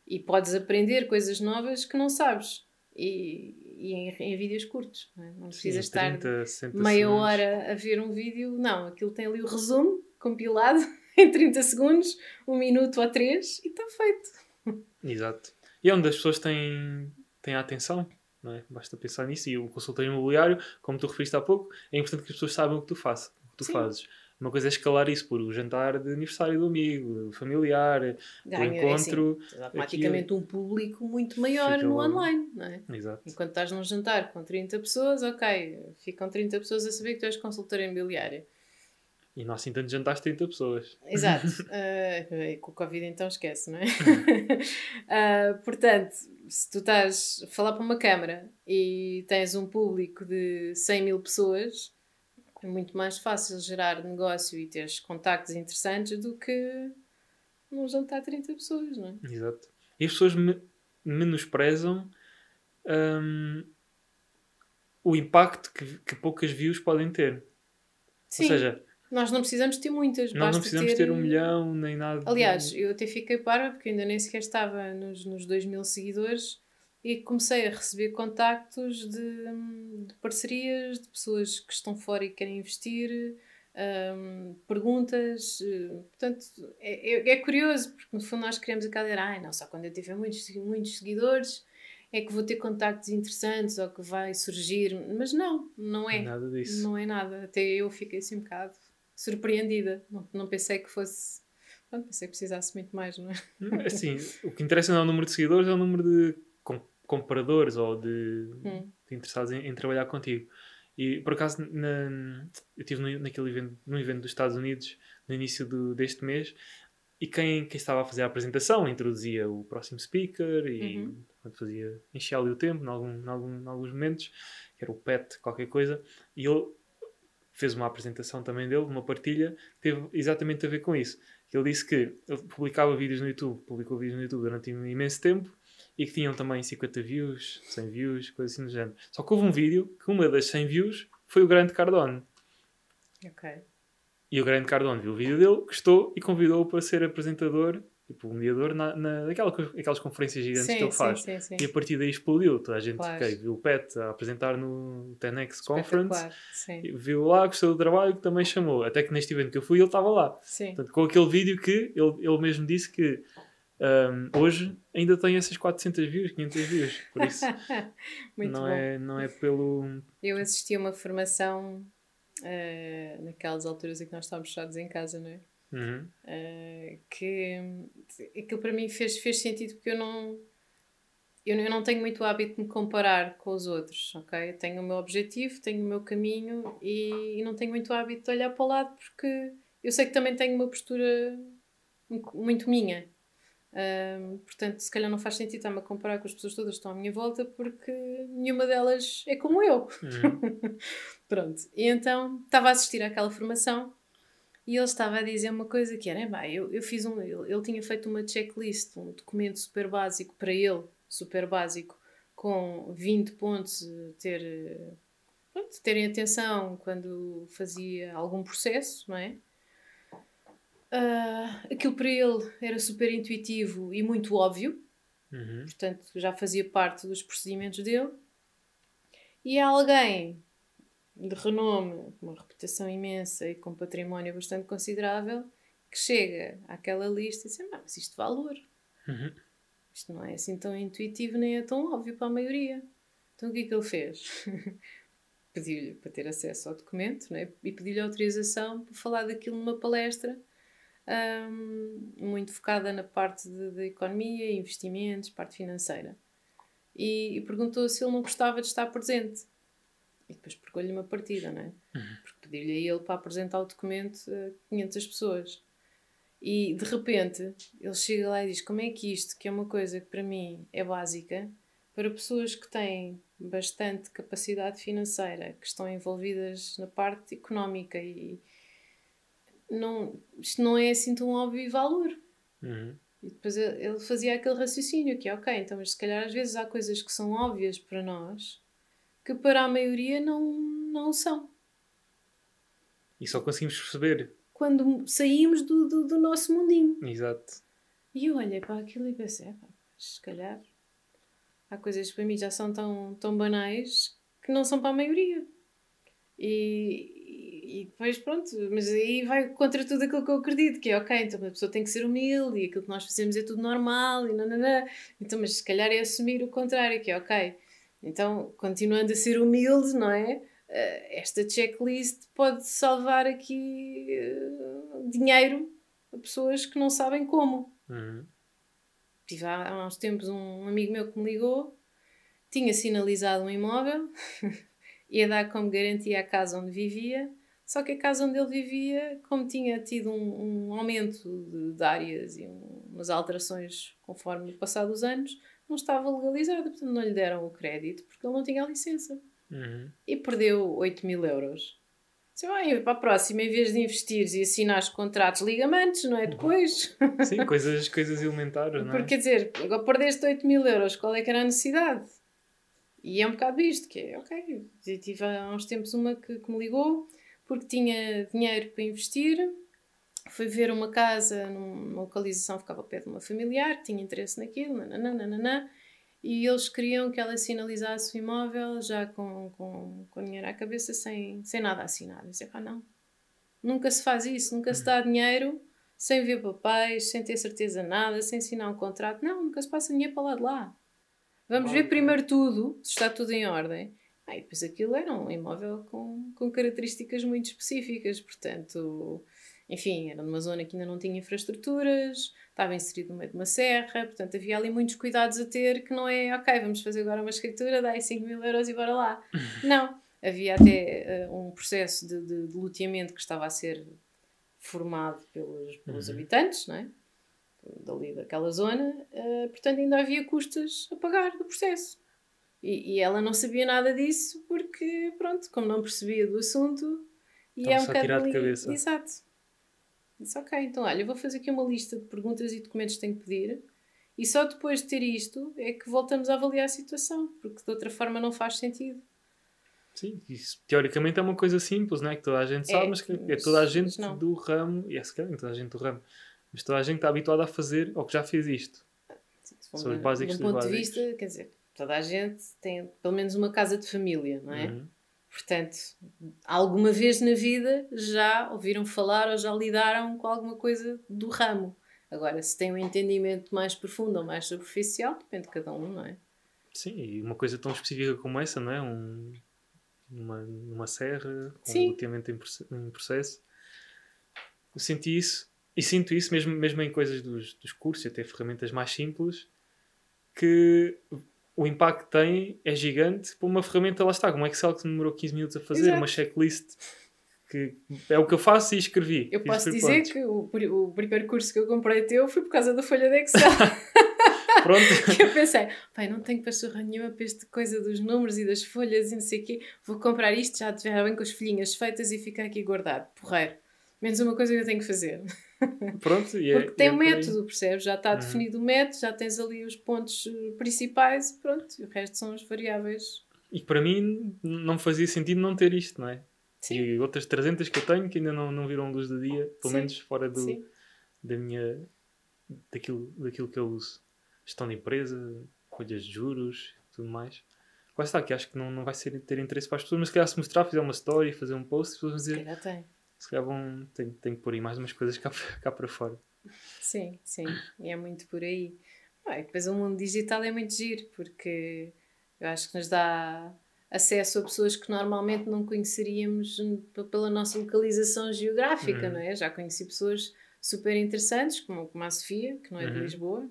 e podes aprender coisas novas que não sabes. E, e em, em, vídeos curtos, não, é? não precisas Sim, 30, estar meia hora a ver um vídeo, não, aquilo tem ali o resumo compilado [LAUGHS] em 30 segundos, um minuto ou três e está feito. Exato. E é onde as pessoas têm, têm a atenção, não é? Basta pensar nisso. E o consultório imobiliário, como tu referiste há pouco, é importante que as pessoas saibam o que tu, faz, o que tu fazes. Uma coisa é escalar isso por o jantar de aniversário do amigo, familiar, Ganha, o é encontro. É automaticamente um público muito maior no logo. online, não é? Exato. Enquanto estás num jantar com 30 pessoas, ok, ficam 30 pessoas a saber que tu és consultora imobiliária. E não assim tanto jantares 30 pessoas. Exato. [LAUGHS] uh, com o Covid então esquece, não é? uh, [LAUGHS] portanto, se tu estás a falar para uma câmara e tens um público de 100 mil pessoas é muito mais fácil gerar negócio e ter contactos interessantes do que num jantar 30 pessoas, não é? Exato. E as pessoas me menosprezam um, o impacto que, que poucas views podem ter. Sim. Ou seja, nós não precisamos ter muitas. Nós não precisamos ter... ter... um milhão nem nada. Aliás, eu até fiquei para porque ainda nem sequer estava nos, nos 2 mil seguidores e comecei a receber contactos de, de, parcerias de pessoas que estão fora e querem investir, um, perguntas. Eh, portanto, é, é, é, curioso, porque no fundo nós queremos aquela ideia, ah, não, só quando eu tiver muitos, muitos seguidores é que vou ter contactos interessantes ou que vai surgir, mas não, não é. Nada disso. Não é nada. Até eu fiquei assim um bocado surpreendida. Não, não pensei que fosse. Pronto, pensei que precisasse muito mais, não é? Assim, o que interessa não é o número de seguidores, é o número de compradores ou de, hum. de interessados em, em, trabalhar contigo. E por acaso na, eu estive no, naquele evento, num evento dos Estados Unidos no início do, deste mês e quem, quem estava a fazer a apresentação introduzia o próximo speaker e uhum. fazia encher ali o tempo em, algum, algum, alguns momentos, que era o Pet, qualquer coisa, e ele fez uma apresentação também dele, uma partilha, teve exatamente a ver com isso. Ele disse que ele publicava vídeos no YouTube, publicou vídeos no YouTube durante um imenso tempo e que tinham também 50 views, 100 views, coisa assim do género. Só que houve um vídeo que uma das 100 views foi o Grande Cardone. Ok. E o Grande Cardone viu o vídeo dele, gostou e convidou-o para ser apresentador, tipo, um mediador, na, na, naquela, naquelas conferências gigantes sim, que ele faz. Sim, sim, e a partir daí explodiu. Toda a gente claro. okay, viu o Pet a apresentar no 10X Conference, viu lá, gostou do trabalho, que também chamou. Até que neste evento que eu fui, ele estava lá. Sim. Portanto, com aquele vídeo que ele, ele mesmo disse que um, hoje ainda tem essas 400 views, 500 views, por isso [LAUGHS] não, é, não é pelo. Eu assisti a uma formação uh, naquelas alturas em que nós estávamos fechados em casa, não é? Uhum. Uh, que aquilo para mim fez, fez sentido porque eu não, eu, eu não tenho muito hábito de me comparar com os outros, ok? Eu tenho o meu objetivo, tenho o meu caminho e, e não tenho muito hábito de olhar para o lado porque eu sei que também tenho uma postura muito minha, um, portanto, se calhar não faz sentido estar-me a comparar com as pessoas todas que estão à minha volta porque nenhuma delas é como eu. Uhum. [LAUGHS] Pronto. E então estava a assistir àquela formação e ele estava a dizer uma coisa que era: bah, eu, eu fiz um. Ele, ele tinha feito uma checklist, um documento super básico para ele, super básico, com 20 pontos ter, pronto, terem atenção quando fazia algum processo, não é? Uh, aquilo para ele era super intuitivo e muito óbvio, uhum. portanto já fazia parte dos procedimentos dele. E há alguém de renome, com uma reputação imensa e com património bastante considerável, que chega àquela lista e diz: Mas isto valor. Uhum. Isto não é assim tão intuitivo nem é tão óbvio para a maioria. Então o que é que ele fez? [LAUGHS] Pediu-lhe para ter acesso ao documento né? e pediu-lhe autorização para falar daquilo numa palestra um, muito focada na parte de, de, economia, investimentos, parte financeira. E, e perguntou se ele não gostava de estar presente. E depois percou-lhe uma partida, não é? Uhum. Porque pediu-lhe a ele para apresentar o documento a 500 pessoas. E de repente ele chega lá e diz: Como é que isto, que é uma coisa que para mim é básica, para pessoas que têm bastante capacidade financeira, que estão envolvidas na parte económica e não, isto não é assim tão óbvio e valor. Uhum. E depois ele fazia aquele raciocínio que é ok, então, mas se calhar às vezes há coisas que são óbvias para nós que para a maioria não, não são. E só conseguimos perceber quando saímos do, do, do nosso mundinho. Exato. E eu olhei para aquilo e pensei, se calhar há coisas que para mim já são tão, tão banais que não são para a maioria. E, e depois, pronto, mas aí vai contra tudo aquilo que eu acredito, que é ok, então a pessoa tem que ser humilde e aquilo que nós fazemos é tudo normal e nananã. Então, mas se calhar é assumir o contrário, que é ok. Então, continuando a ser humilde, não é? Eh, esta checklist pode salvar aqui uh, dinheiro a pessoas que não sabem como. Uhum. Tive há, há uns tempos um amigo meu que me ligou, tinha sinalizado um imóvel, [LAUGHS] ia dar como garantia a casa onde vivia, só que a casa onde ele vivia, como tinha tido um, um aumento de, de, áreas e um, umas alterações conforme o passar dos anos, não estava legalizada, portanto não lhe deram o crédito porque ele não tinha a licença uhum. e perdeu 8 mil euros. Disse, bem, para a próxima, em vez de investires e assinares contratos ligamantes, não é? Depois. [LAUGHS] Sim, coisas, coisas elementares, não é? Porque quer dizer, agora perdeste 8 mil euros, qual é que era a necessidade? E é um bocado isto, que é, ok, tive há uns tempos uma que, que me ligou porque tinha dinheiro para investir, foi ver uma casa numa localização, ficava ao pé de uma familiar, tinha interesse naquilo, nananana, e eles queriam que ela sinalizasse o imóvel já com, com, com dinheiro à cabeça, sem, sem nada assinado. Eu disse, pá, não. Nunca se faz isso, nunca se dá dinheiro sem ver papéis, sem ter certeza nada, sem assinar um contrato. Não, nunca se passa dinheiro para lá de lá. Vamos ver primeiro tudo, se está tudo em ordem. Ah, e depois aquilo era um imóvel com, com características muito específicas, portanto, enfim, era numa zona que ainda não tinha infraestruturas, estava inserido no meio de uma serra, portanto havia ali muitos cuidados a ter que não é, ok, vamos fazer agora uma escritura, dá aí 5 mil euros e bora lá. [LAUGHS] não, havia até uh, um processo de, de, de luteamento que estava a ser formado pelos, pelos uhum. habitantes, não é? dali daquela zona, uh, portanto ainda havia custas a pagar do processo. E, e, ela não sabia nada disso porque, pronto, como não percebia do assunto, e é um bocado. Ali... De cabeça. Exato. Disse, ok, então olha, eu vou fazer aqui uma lista de perguntas e documentos que tenho que pedir e só depois de ter isto é que voltamos a avaliar a situação, porque de outra forma não faz sentido. Sim, isso teoricamente é uma coisa simples, não é? Que toda a gente sabe, é, mas que é toda a gente do ramo, e é se calhar toda a gente do ramo, mas toda a gente está habituada a fazer ou que já fez isto. Sim, os básicos do ponto básicos. de vista, quer dizer, toda a gente tem pelo menos uma casa de família, não é? Uhum. Portanto, alguma vez na vida já ouviram falar ou já lidaram com alguma coisa do ramo. Agora, se tem um entendimento mais profundo ou mais superficial, depende de cada um, não é? Sim, e uma coisa tão específica como essa, não é? Um, uma, uma serra, com Sim. um loteamento em processo. Eu senti isso, e sinto isso mesmo, mesmo em coisas dos, dos cursos, até ferramentas mais simples, que o impacto que tem é gigante para uma ferramenta, lá está, como Excel que demorou 15 minutos a fazer, Exato. uma checklist que é o que eu faço e escrevi. Eu posso dizer que o, o primeiro curso que eu comprei teu foi por causa da folha de Excel. [LAUGHS] Pronto. [LAUGHS] que eu pensei, pai, não tenho pachorra nenhuma para esta coisa dos números e das folhas e não sei o quê. Vou comprar isto, já estiver bem com as folhinhas feitas e ficar aqui guardado. Porreiro. Menos uma coisa que eu tenho que fazer. Pronto, e é, Porque tem é um por aí. método, percebes? Já está Uhum. definido o método, já tens ali os pontos eh, principais e pronto, e o resto são as variáveis. E para mim não fazia sentido não ter isto, não é? Sim, E outras 300 que eu tenho que ainda não, não viram luz do dia, pelo Sim, menos fora do, sim. da minha. Daquilo, daquilo que eu uso. Gestão de empresa, folhas de juros tudo mais. Lá está, que acho que não, não vai ser, ter interesse para as pessoas, mas se calhar se mostrar, fizer uma story, fazer um post, as pessoas vão dizer. Se calhar vão, tenho, tenho que pôr aí mais umas coisas cá, para- [LAUGHS] cá para fora. Sim, sim, e é muito por aí. Bem, depois o mundo digital é muito giro, porque eu acho que nos dá acesso a pessoas que normalmente não conheceríamos pela nossa localização geográfica, Uhum. não é? Já conheci pessoas super interessantes, como, como a Sofia, que não é de Uhum. Lisboa,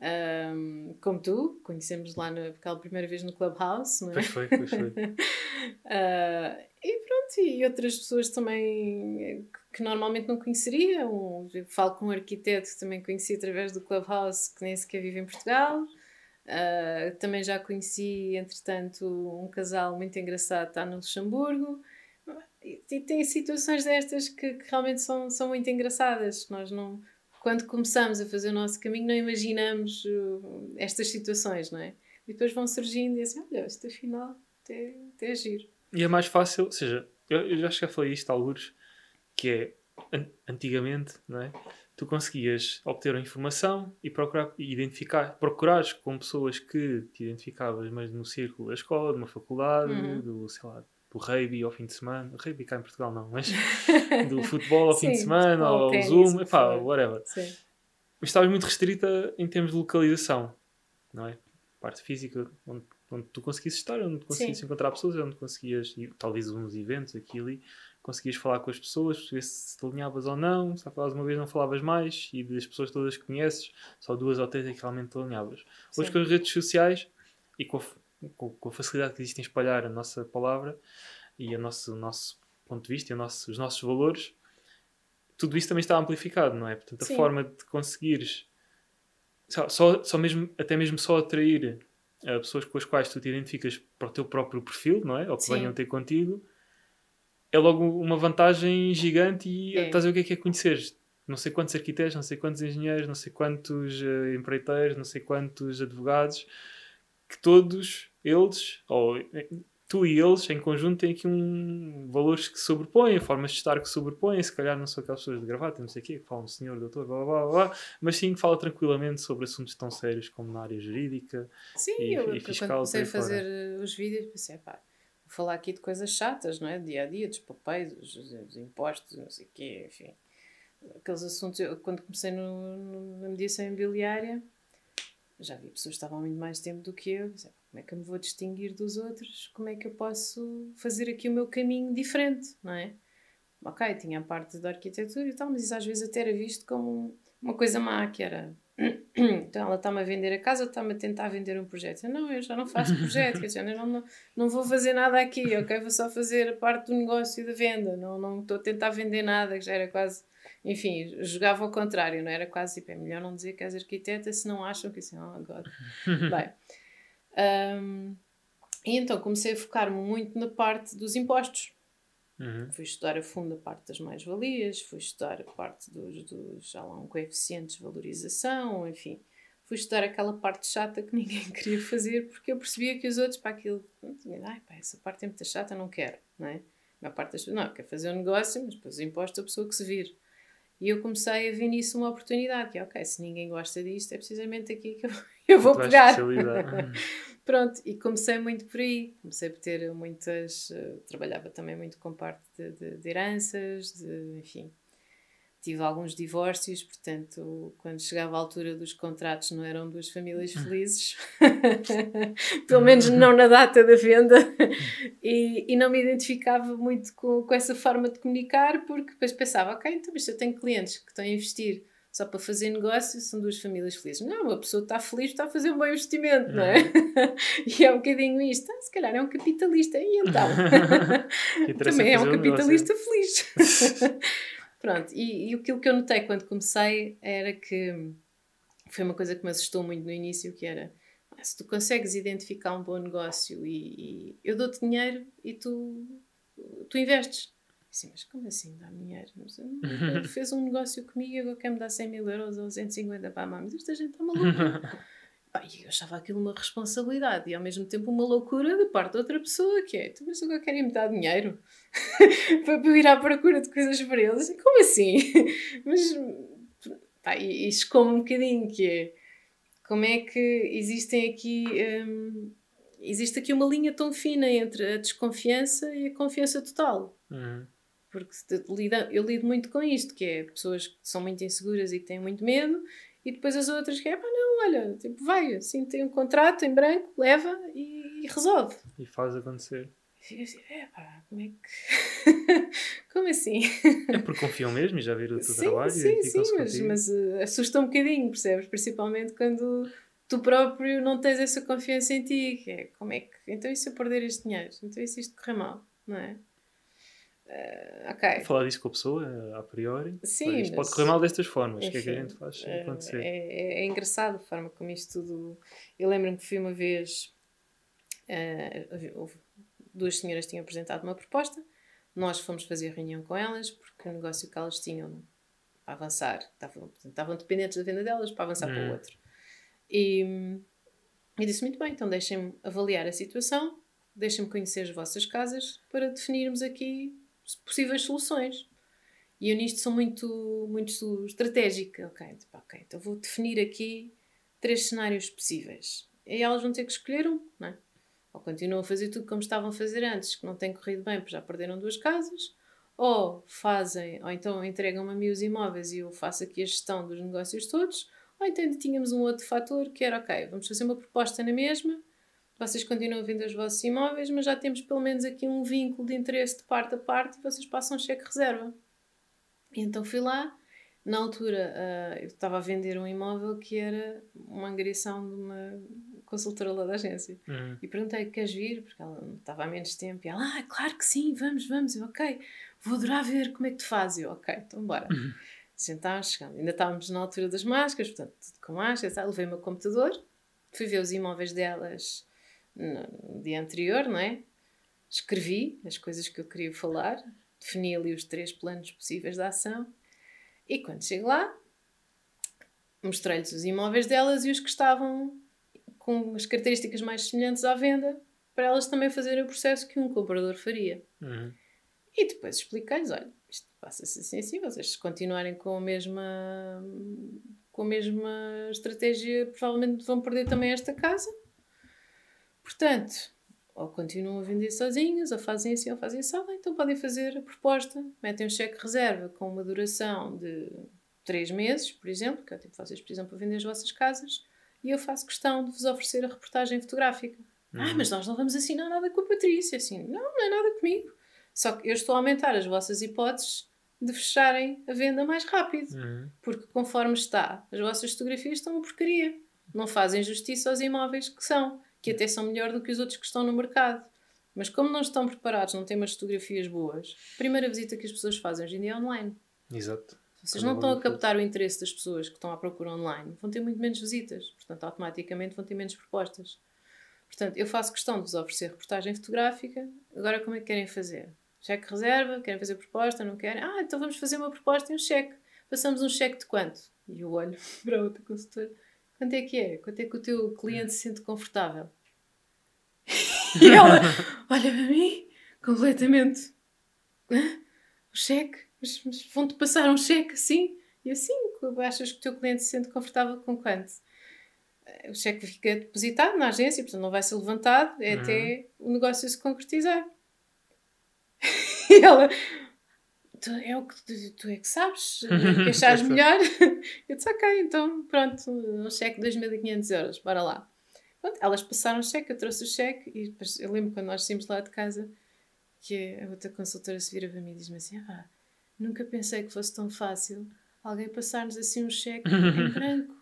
hum, como tu, conhecemos lá na, aquela primeira vez no Clubhouse, não é? Pois foi, pois foi. [LAUGHS] Ah, e pronto, e outras pessoas também eh, que normalmente não conheceria. Um, falo com um arquiteto que também conheci através do Clubhouse, que nem sequer vive em Portugal. Ah, também já conheci, entretanto, um casal muito engraçado que está no Luxemburgo. E, e tem situações destas que, que realmente são, são muito engraçadas. Nós não, quando começamos a fazer o nosso caminho, não imaginamos uh, estas situações, não é? E depois vão surgindo e assim, olha, isto afinal até, até é giro. E é mais fácil, ou seja, eu, eu já já falei isto a alguns, que é an- antigamente, não é? Tu conseguias obter a informação e procurar e identificar, procurares com pessoas que te identificavas mais no círculo da escola, de uma faculdade, Uhum. do, sei lá, do rugby ao fim de semana, rugby cá em Portugal não, mas [LAUGHS] do futebol ao fim de Sim, semana, futebol, ao Zoom, o que epá, whatever. Sim. Mas estavas muito restrita em termos de localização, não é? Parte física, onde, onde tu conseguisses estar, onde conseguisses Sim. encontrar pessoas, onde conseguias, e talvez uns eventos aqui e ali, conseguias falar com as pessoas, perceber se te alinhavas ou não, se falavas uma vez não falavas mais, e das pessoas todas que conheces, só duas ou três é que realmente te alinhavas. Hoje Sim. com as redes sociais e com a, com, com a facilidade que existe em espalhar a nossa palavra e a nosso, o nosso ponto de vista e nosso- os nossos valores, tudo isso também está amplificado, não é? Portanto, a Sim. forma de conseguires só, só, só mesmo, até mesmo só atrair eh, pessoas com as quais tu te identificas para o teu próprio perfil, não é? Ou que Sim. venham ter contigo, é logo uma vantagem gigante e É. estás a ver o que é que é conheceres. Não sei quantos arquitetos, não sei quantos engenheiros, não sei quantos eh, empreiteiros, não sei quantos advogados, que todos eles, ou eh, tu e eles, em conjunto, têm aqui um valores que se sobrepõem, formas de estar que se sobrepõem. Se calhar não são aquelas pessoas de gravata, não sei o quê, que falam senhor, doutor, blá blá blá, blá mas sim que fala tranquilamente sobre assuntos tão sérios como na área jurídica. Sim, E- eu e quando fiscal, comecei a fora. fazer eh, os vídeos pensei, pá, vou falar aqui de coisas chatas, não é? Dia a dia, dos papéis, dos, dos impostos, não sei o quê, enfim. Aqueles assuntos, eu, quando comecei no, no- na mediação imobiliária, já vi pessoas que estavam muito mais tempo do que eu. Pensei, como é que eu me vou distinguir dos outros? Como é que eu posso fazer aqui o meu caminho diferente, não é? Ok, tinha a parte da arquitetura e tal, mas isso às vezes até era visto como uma coisa má, que era [CLEARS THROAT] então ela está-me a vender a casa ou está-me a tentar vender um projeto? Eu, não, eu já não faço projeto, dizer, eu não, não, não vou fazer nada aqui, ok? Vou só fazer a parte do negócio e da venda, não, não estou a tentar vender nada, que já era quase, enfim, jogava ao contrário, não era quase tipo, é melhor não dizer que és arquiteta se não acham que assim, oh God. Bem, hum, e então comecei a focar-me muito na parte dos impostos. Uhum. Fui estudar a fundo a parte das mais-valias, fui estudar a parte dos, dos já lá, um coeficientes de valorização, enfim. Fui estudar aquela parte chata que [LAUGHS] ninguém queria fazer porque eu percebia que os outros, para aquilo, ai pá, essa parte é muito chata, não quero, não é? A parte das pessoas, não, quer fazer um negócio, mas depois os impostos a pessoa que se vir. E eu comecei a ver nisso uma oportunidade, que é, ok, se ninguém gosta disto, é precisamente aqui que eu, [LAUGHS] eu vou pegar. [LAUGHS] Pronto, e comecei muito por aí. Comecei por ter muitas. eh, trabalhava também muito com parte de, de, de heranças, de, enfim. Tive alguns divórcios, portanto, quando chegava a altura dos contratos, não eram duas famílias felizes, [LAUGHS] pelo menos não na data da venda, e, e não me identificava muito com, com essa forma de comunicar, porque depois pensava, ok, então, mas se eu tenho clientes que estão a investir só para fazer negócio, são duas famílias felizes. Não, uma pessoa está feliz, está a fazer um bom investimento, não é? [LAUGHS] e é um bocadinho isto. Ah, se calhar é um capitalista. E então? [LAUGHS] Também é um fazer o negócio. capitalista feliz. Pronto, e, e aquilo que eu notei quando comecei era que foi uma coisa que me assustou muito no início, que era ah, se tu consegues identificar um bom negócio e, e eu dou-te dinheiro e tu, tu investes. Assim, mas como assim dá dinheiro? [LAUGHS] Ele fez um negócio comigo e agora quer-me dar 100 mil euros ou 150 para a mãe. Mas esta gente está maluca. [LAUGHS] E eu achava aquilo uma responsabilidade e ao mesmo tempo uma loucura da parte de outra pessoa, que é, tu mas agora querem me dar dinheiro [LAUGHS] para eu ir à procura de coisas para eles? Como assim? [LAUGHS] mas, pá, e escome um bocadinho, que é, como é que existem aqui, hum, existe aqui uma linha tão fina entre a desconfiança e a confiança total. Uhum. Porque eu lido muito com isto, que é pessoas que são muito inseguras e que têm muito medo, e depois as outras que é, pá, não, olha, tipo, vai, assim, tem um contrato em branco, leva e, e resolve. E faz acontecer. E assim, é pá, como é que. [LAUGHS] como assim? É porque confiam mesmo e já viram o teu sim, trabalho sim, e sim, mas, mas uh, assusta um bocadinho, percebes? Principalmente quando tu próprio não tens essa confiança em ti, que é como é que. Então e se eu perder este dinheiro? Então e se isto correr mal? Não é? Uh, ok. Falar disso com a pessoa, a priori. Sim. Isto pode correr mal destas formas. O que é que a gente faz uh, acontecer? É, é, é, engraçado a forma como isto tudo. Eu lembro-me que fui uma vez. Uh, duas senhoras tinham apresentado uma proposta, nós fomos fazer reunião com elas, porque o negócio que elas tinham para avançar, estavam, estavam dependentes da venda delas para avançar hum. para o outro. E, e disse muito bem, então deixem-me avaliar a situação, deixem-me conhecer as vossas casas para definirmos aqui possíveis soluções. E eu nisto sou muito, muito estratégica. Ok, tipo, então vou definir aqui três cenários possíveis. E elas vão ter que escolher um, não é? Ou continuam a fazer tudo como estavam a fazer antes, que não tem corrido bem porque já perderam duas casas, ou fazem, ou então entregam-me a mim os imóveis e eu faço aqui a gestão dos negócios todos, ou então tínhamos um outro fator que era, ok, vamos fazer uma proposta na mesma, vocês continuam a vender os vossos imóveis, mas já temos pelo menos aqui um vínculo de interesse de parte a parte e vocês passam um cheque reserva. E então fui lá, na altura uh, eu estava a vender um imóvel que era uma angariação de uma consultora lá da agência. Uhum. E perguntei: queres vir? Porque ela estava há menos tempo. E ela: ah, claro que sim, vamos, vamos. Eu, ok, vou adorar ver como é que tu fazes. Eu, ok, então bora. Uhum. Sentámos, chegamos. Ainda estávamos na altura das máscaras, portanto, tudo com máscaras. Levei o meu computador, fui ver os imóveis delas no dia anterior, não é? Escrevi as coisas que eu queria falar, defini ali os três planos possíveis de ação e quando chego lá, mostrei-lhes os imóveis delas e os que estavam com as características mais semelhantes à venda para elas também fazerem o processo que um comprador faria. Uhum. E depois expliquei-lhes: olha, isto passa-se assim, assim, vocês continuarem com a mesma com a mesma estratégia, provavelmente vão perder também esta casa. Portanto, ou continuam a vender sozinhos, ou fazem assim, ou fazem assim, então podem fazer a proposta, metem um cheque reserva com uma duração de 3 meses, por exemplo, que é o tempo que vocês precisam para vender as vossas casas, e eu faço questão de vos oferecer a reportagem fotográfica. Uhum. Ah, mas nós não vamos assinar nada com a Patrícia. Assim, não, não é nada comigo. Só que eu estou a aumentar as vossas hipóteses de fecharem a venda mais rápido. Uhum. Porque conforme está, as vossas fotografias estão uma porcaria. Não fazem justiça aos imóveis que são que até são melhor do que os outros que estão no mercado. Mas como não estão preparados, não têm umas fotografias boas, a primeira visita que as pessoas fazem hoje em dia é online. Exato. Vocês não estão a captar o interesse das pessoas que estão à procura online, vão ter muito menos visitas. Portanto, automaticamente vão ter menos propostas. Portanto, eu faço questão de vos oferecer reportagem fotográfica. Agora, como é que querem fazer? Cheque reserva? Querem fazer proposta? Não querem? Ah, então vamos fazer uma proposta e um cheque. Passamos um cheque de quanto? E eu olho [LAUGHS] para outra consultora. Quanto é que é? Quanto é que o teu cliente se sente confortável? e [LAUGHS] ela [LAUGHS] olha para mim, completamente. O cheque? Mas, mas vão-te passar um cheque assim? E assim, achas que o teu cliente se sente confortável com quanto? O cheque fica depositado na agência, portanto não vai ser levantado, é uhum. até o negócio se concretizar. [LAUGHS] e ela, tu, é o que tu, tu é que sabes, [LAUGHS] é que achares melhor. [LAUGHS] Eu disse, ok, então pronto, um cheque de 2.500 euros, bora lá. Pronto, elas passaram o cheque, eu trouxe o cheque e depois eu lembro quando nós saímos lá de casa que a outra consultora se vira para mim e diz-me assim: ah, nunca pensei que fosse tão fácil alguém passar-nos assim um cheque em [LAUGHS] branco.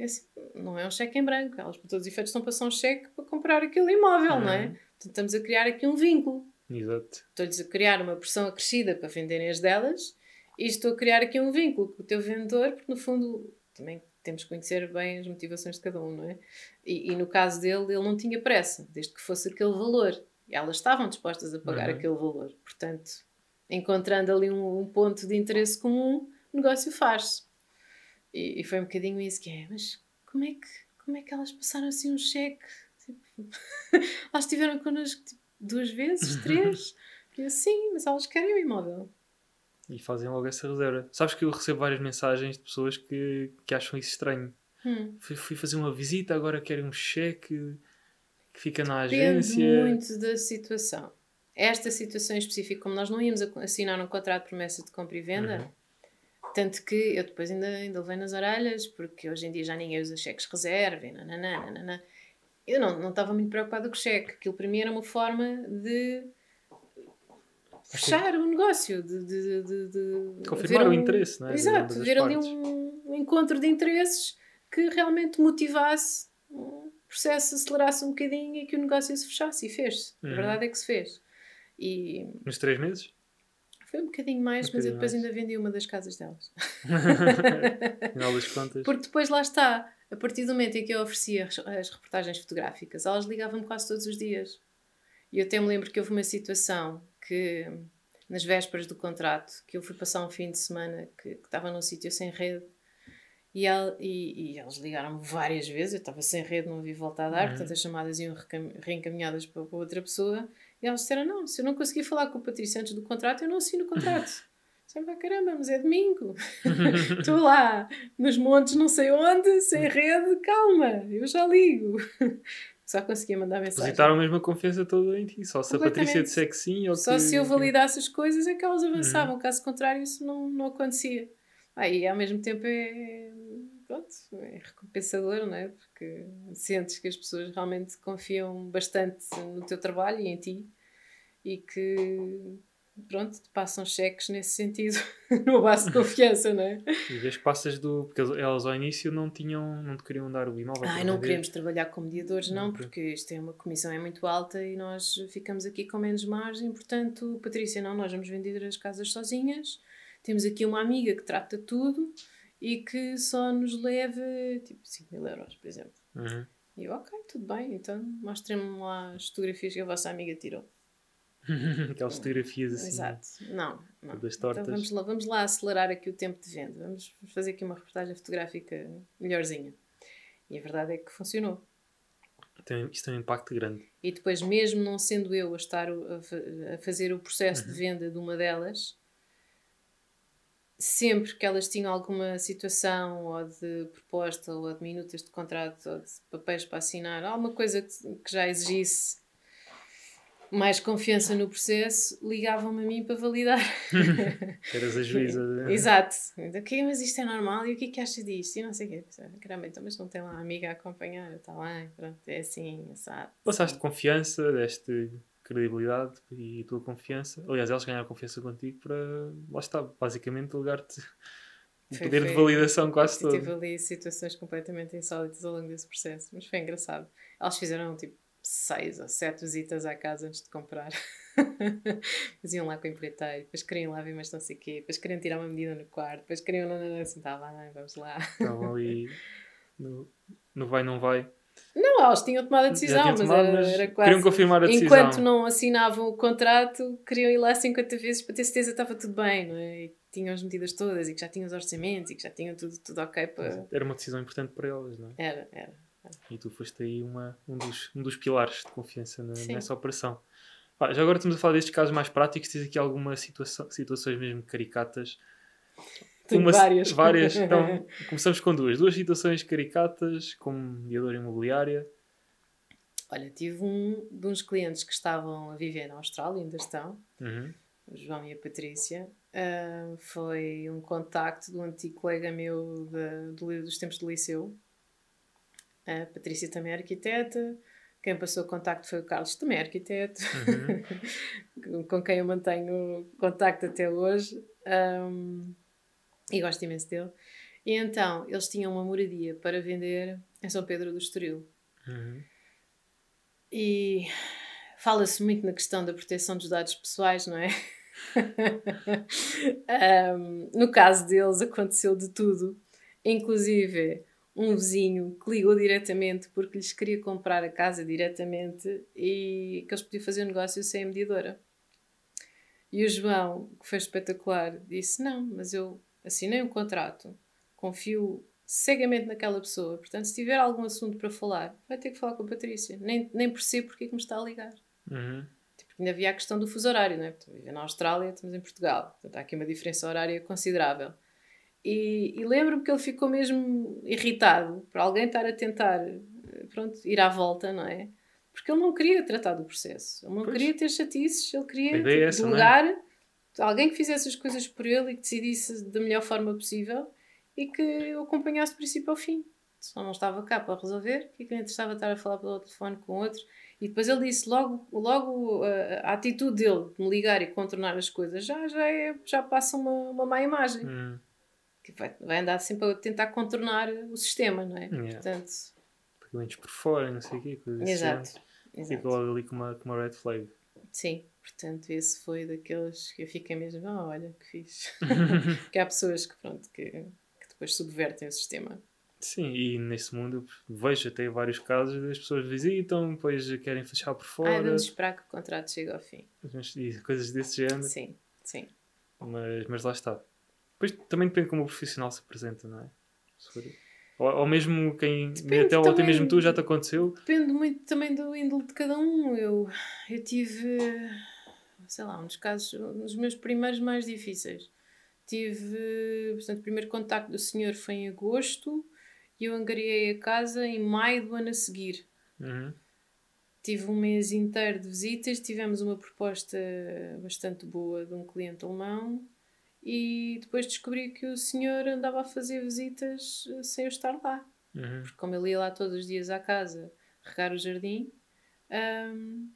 Assim, não é um cheque em branco, elas, por todos os efeitos, estão a passar um cheque para comprar aquele imóvel, uhum. não é? Portanto, estamos a criar aqui um vínculo. Exato. Estou-lhes a criar uma pressão acrescida para venderem as delas e estou a criar aqui um vínculo com o teu vendedor, porque no fundo também temos que conhecer bem as motivações de cada um, não é? E, e no caso dele, ele não tinha pressa, desde que fosse aquele valor. E elas estavam dispostas a pagar uhum. aquele valor. Portanto, encontrando ali um, um ponto de interesse comum, o negócio faz. E, e, foi um bocadinho isso que é, mas como é que, como é que elas passaram assim um cheque? Tipo, [LAUGHS] elas estiveram connosco tipo, duas vezes, [LAUGHS] três. e eu, sim, mas elas querem o imóvel. E fazem logo essa reserva. Sabes que eu recebo várias mensagens de pessoas que, que acham isso estranho. Hum. Fui, fui, fazer uma visita, agora querem um cheque que fica na agência. Depende muito da situação. Esta situação em específico, como nós não íamos assinar um contrato de promessa de compra e venda, uhum. Tanto que eu depois ainda, ainda levei nas orelhas, porque hoje em dia já ninguém usa cheques reserva nananã. Eu não, não estava muito preocupada com o cheque. Aquilo para mim era uma forma de fechar o negócio, de, de, de, de confirmar um, o interesse, não é? Exato, ver ali um, um, encontro de interesses que realmente motivasse o processo, acelerasse um bocadinho e que o negócio se fechasse e fez-se. Uhum. A verdade é que se fez. E... Nos três meses? Foi um bocadinho mais, um mas eu depois mais. ainda vendi uma das casas delas. [LAUGHS] [LAUGHS] Final das contas. Porque depois lá está, a partir do momento em que eu oferecia as reportagens fotográficas, elas ligavam-me quase todos os dias. E eu até me lembro que houve uma situação que, nas vésperas do contrato, que eu fui passar um fim de semana que, que estava num sítio sem rede e, ela, e, e eles ligaram-me várias vezes, eu estava sem rede, não havia volta a dar, uhum. portanto as chamadas iam reencaminhadas para, para outra pessoa e elas disseram: Não, se eu não conseguir falar com o Patrícia antes do contrato, eu não assino o contrato. Sempre, caramba, mas é domingo. [LAUGHS] Estou lá, nos montes, não sei onde, sem rede, calma, eu já ligo. Só conseguia mandar mensagem. Depositaram mesmo a confiança toda em ti. Só se a Patrícia dissesse que sim ou Só que... se eu validasse as coisas é que elas avançavam. Uhum. Caso contrário, isso não, não acontecia. Aí, ao mesmo tempo, é, pronto, é recompensador, não é? Porque sentes que as pessoas realmente confiam bastante no teu trabalho e em ti e que, pronto, te passam cheques nesse sentido, [LAUGHS] no base de confiança, não é? E vês que passas do. Porque elas ao início não tinham, não te queriam dar o imóvel. Ai, não queremos trabalhar com mediadores, não, porque isto é uma comissão é muito alta e nós ficamos aqui com menos margem, portanto, Patrícia, não, nós vamos vender as casas sozinhas. Temos aqui uma amiga que trata tudo e que só nos leve tipo 5 mil euros, por exemplo. Uhum. E eu, ok, tudo bem, então mostrem-me lá as fotografias que a vossa amiga tirou. [LAUGHS] Aquelas fotografias assim. Exato, não. não. Das tortas. Então vamos lá, vamos lá acelerar aqui o tempo de venda, vamos fazer aqui uma reportagem fotográfica melhorzinha. E a verdade é que funcionou. Tem, isto tem um impacto grande. E depois, mesmo não sendo eu a estar a, a fazer o processo uhum. de venda de uma delas, sempre que elas tinham alguma situação ou de proposta ou de minutas de contrato ou de papéis para assinar, alguma coisa que, que já exigisse mais confiança no processo, ligavam-me a mim para validar. [LAUGHS] Eras a juíza. De... [LAUGHS] Exato. Ok, mas isto é normal e o que é que achas disto? E não sei o quê. Caramba, então, mas não tem lá uma amiga a acompanhar. Está bem, pronto, é assim, exato. Passaste confiança, deste credibilidade e a tua confiança. Aliás, eles ganharam confiança contigo para, lá está, basicamente, legar-te o foi, poder foi, de validação quase todo. Tive ali situações completamente insólitas ao longo desse processo, mas foi engraçado. Elas fizeram tipo seis ou sete visitas à casa antes de comprar. [LAUGHS] Faziam lá com o empreiteiro, depois queriam lá ver mais não sei o quê, depois queriam tirar uma medida no quarto, depois queriam, não, não, não, assim, tá bem, vamos lá. Estavam ali no, no vai, não vai. Não, elas tinham tomado a decisão, tomado, mas, era, mas era quase. Queriam confirmar a decisão. Enquanto não assinavam o contrato, queriam ir lá 50 vezes para ter certeza que estava tudo bem, não é? E tinham as medidas todas e que já tinham os orçamentos e que já tinham tudo, tudo ok para. Era uma decisão importante para elas, não é? Era, era. E tu foste aí uma, um, dos, um dos pilares de confiança na, nessa operação. Ah, já agora estamos a falar destes casos mais práticos, tens aqui algumas situação, situações mesmo caricatas tenho uma, várias. várias. [LAUGHS] Então, começamos com duas. Duas situações caricatas, como mediadora imobiliária. Olha, tive um de uns clientes que estavam a viver na Austrália, ainda estão, uhum. o João e a Patrícia. Uh, foi um contacto de um antigo colega meu de, de, dos tempos do liceu. A Patrícia também é arquiteta. Quem passou o contacto foi o Carlos, também é arquiteto, uhum. [LAUGHS] com quem eu mantenho contacto até hoje. Um, e gosto imenso dele. E então, eles tinham uma moradia para vender em São Pedro do Estoril. Uhum. E fala-se muito na questão da proteção dos dados pessoais, não é? [LAUGHS] um, no caso deles, aconteceu de tudo, inclusive um vizinho que ligou diretamente porque lhes queria comprar a casa diretamente e que eles podiam fazer um negócio sem a mediadora. E o João, que foi espetacular, disse: Não, mas eu assinei um contrato, confio cegamente naquela pessoa, portanto, se tiver algum assunto para falar, vai ter que falar com a Patrícia. Nem, nem percebo porque é que me está a ligar. Uhum. Tipo, ainda havia a questão do fuso horário, não é? Porque vive na Austrália, estamos em Portugal. Portanto, há aqui uma diferença horária considerável. E, e lembro-me que ele ficou mesmo irritado por alguém estar a tentar pronto, ir à volta, não é? Porque ele não queria tratar do processo. Ele não pois. queria ter chatices, ele queria tipo, é essa, delegar é? alguém que fizesse as coisas por ele e que decidisse da melhor forma possível e que o acompanhasse do princípio ao fim. Só não estava cá para resolver, que cliente estava a estar a falar pelo telefone com outro. E depois ele disse logo, logo a, uh, a atitude dele de me ligar e contornar as coisas já, já, é, já passa uma, uma má imagem. Hum. Que vai, vai andar sempre a tentar contornar o sistema, não é? Yeah. Portanto, pagamentos por fora, não sei o quê, coisas Exato. Assim. Exato. Fica logo ali com uma, com uma red flag. Sim, portanto, esse foi daqueles que eu fiquei mesmo, ah, olha, que fiz. Porque [LAUGHS] [LAUGHS] há pessoas que, pronto, que, que depois subvertem o sistema. Sim, e nesse mundo vejo até vários casos das pessoas visitam, depois querem fechar por fora. Ah, vamos esperar que o contrato chegue ao fim. E coisas desse género. Sim, sim. Mas, mas lá está. Depois também depende como o profissional se apresenta, não é? Ou, ou mesmo quem. Depende até, ou até mesmo tu já te aconteceu? Depende muito também do índole de cada um. Eu, eu tive. Sei lá, um dos casos. Um dos meus primeiros mais difíceis. Tive. Portanto, o primeiro contacto do senhor foi em agosto e eu angariei a casa em maio do ano a seguir. Uhum. Tive um mês inteiro de visitas, tivemos uma proposta bastante boa de um cliente alemão e depois descobri que o senhor andava a fazer visitas eh, sem eu estar lá. Uhum. Porque como ele ia lá todos os dias à casa regar o jardim, um,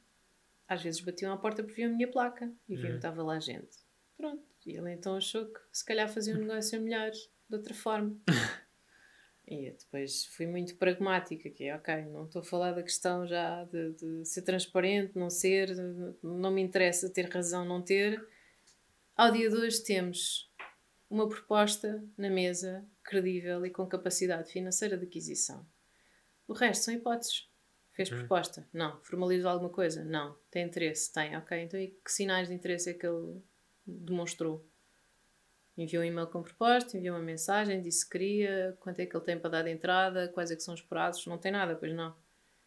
às vezes batiam à porta porque viam a minha placa e viam uhum. que estava lá gente. Pronto. E ele então achou que se calhar fazia um negócio melhor, de outra forma. [LAUGHS] e depois fui muito pragmática, que é ok, não estou a falar da questão já de, de ser transparente, não ser, não me interessa ter razão, não ter ao dia de hoje temos uma proposta na mesa credível e com capacidade financeira de aquisição. O resto são hipóteses. Fez uhum. proposta? Não. Formalizou alguma coisa? Não. Tem interesse? Tem. Ok. Então e que sinais de interesse é que ele demonstrou? Enviou um e-mail com proposta, enviou uma mensagem, disse que queria, quanto é que ele tem para dar de entrada, quais é que são os prazos, não tem nada, pois não.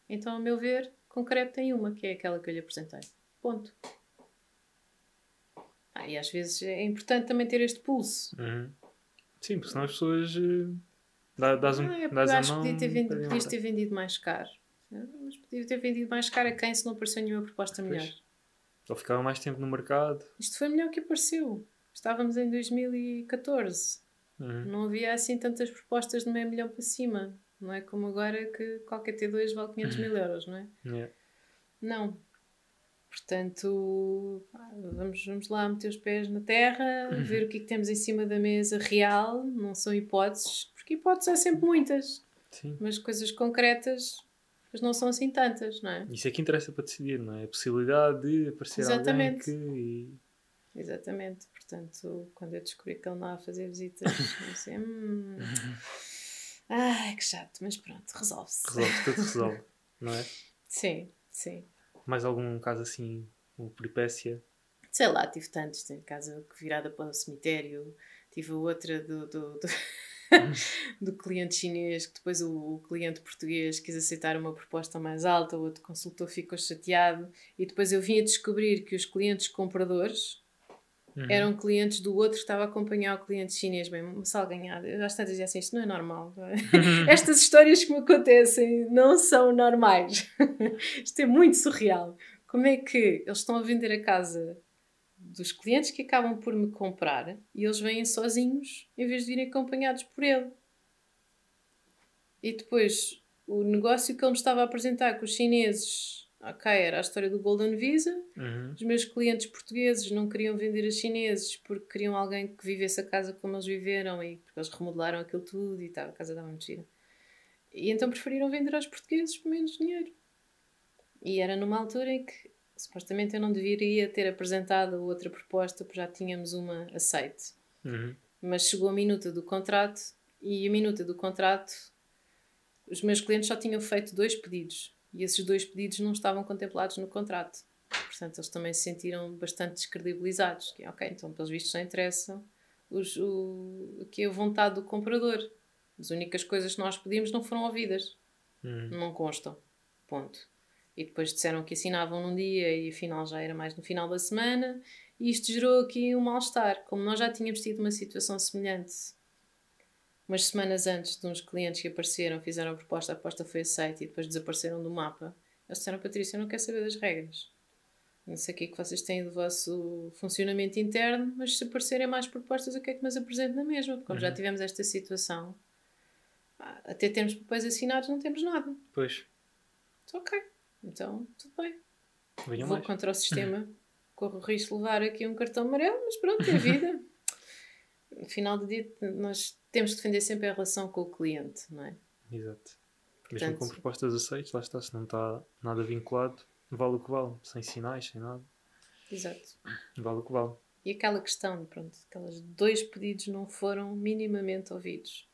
Então, a meu ver, concreto tem uma, que é aquela que eu lhe apresentei. Ponto. Ah, e às vezes é importante também ter este pulso. Uhum. Sim, porque senão as pessoas uh, dás, um, ah, é dás acho a mão. Podia ter podias ter vendido mais caro. Mas podia ter vendido mais caro a quem se não apareceu nenhuma proposta pois. melhor. Ou ficava mais tempo no mercado. Isto foi melhor que apareceu. Estávamos em 2014. Uhum. Não havia assim tantas propostas de meio milhão para cima. Não é como agora que qualquer T2 vale 500 mil euros, não é? Yeah. Não. Portanto, vamos, vamos lá meter os pés na terra, uhum. ver o que é que temos em cima da mesa real, não são hipóteses, porque hipóteses há sempre muitas, Sim. mas coisas concretas mas não são assim tantas, não é? Isso é que interessa para decidir, não é? A possibilidade de aparecer Exatamente. alguém que... Exatamente, portanto, quando eu descobri que ele não ia fazer visitas, [LAUGHS] eu disse, hum... Ai, que chato, mas pronto, resolve-se. Resolve, tudo resolve, não é? [LAUGHS] Sim, sim. Mais algum caso assim, uma peripécia? Sei lá, tive tantos. Tive casa virada para o cemitério, tive outra do, do, do, [LAUGHS] do cliente chinês, que depois o, o, cliente português quis aceitar uma proposta mais alta, o outro consultor ficou chateado, e depois eu vim a descobrir que os clientes compradores Uhum. Eram clientes do outro que estava a acompanhar o cliente chinês, bem, uma salganhada. Eu já estava a dizer assim: isto não é normal. Não [LAUGHS] é? Estas histórias que me acontecem não são normais. [LAUGHS] isto é muito surreal. Como é que eles estão a vender a casa dos clientes que acabam por me comprar e eles vêm sozinhos em vez de virem acompanhados por ele? E depois o negócio que ele me estava a apresentar com os chineses ok, era a história do Golden Visa. Uhum. Os meus clientes portugueses não queriam vender a chineses porque queriam alguém que vivesse a casa como eles viveram e porque eles remodelaram aquilo tudo e tal, a casa estava gira. E então preferiram vender aos portugueses por menos dinheiro. E era numa altura em que supostamente eu não deveria ter apresentado outra proposta porque já tínhamos uma aceite. Uhum. Mas chegou a minuta do contrato e a minuta do contrato os meus clientes só tinham feito dois pedidos e esses dois pedidos não estavam contemplados no contrato. Portanto, eles também se sentiram bastante descredibilizados. Que, ok, então, pelos vistos, só interessa os, o, aqui a vontade do comprador. As únicas coisas que nós pedimos não foram ouvidas. Hum. Não constam. Ponto. E depois disseram que assinavam num dia e afinal já era mais no final da semana. E isto gerou aqui um mal-estar. Como nós já tínhamos tido uma situação semelhante umas semanas antes de uns clientes que apareceram, fizeram a proposta, a proposta foi aceita e depois desapareceram do mapa, eles disseram, Patrícia, eu não quero saber das regras. Não sei o que é que vocês têm do vosso funcionamento interno, mas se aparecerem mais propostas, eu quero que nos apresente na mesma. Porque como já Uhum. tivemos esta situação, até termos papéis assinados, não temos nada. Pois, Então, ok. Então, tudo bem. venham Vou mais. contra o sistema. [LAUGHS] Corro o risco de levar aqui um cartão amarelo, mas pronto, é vida. no [LAUGHS] final do dia, nós temos de defender sempre a relação com o cliente, não é? Exato. Mesmo Portanto- com propostas aceites, lá está, se não está nada vinculado, vale o que vale. Sem sinais, sem nada, Exato. vale o que vale. E aquela questão, pronto, aqueles dois pedidos não foram minimamente ouvidos.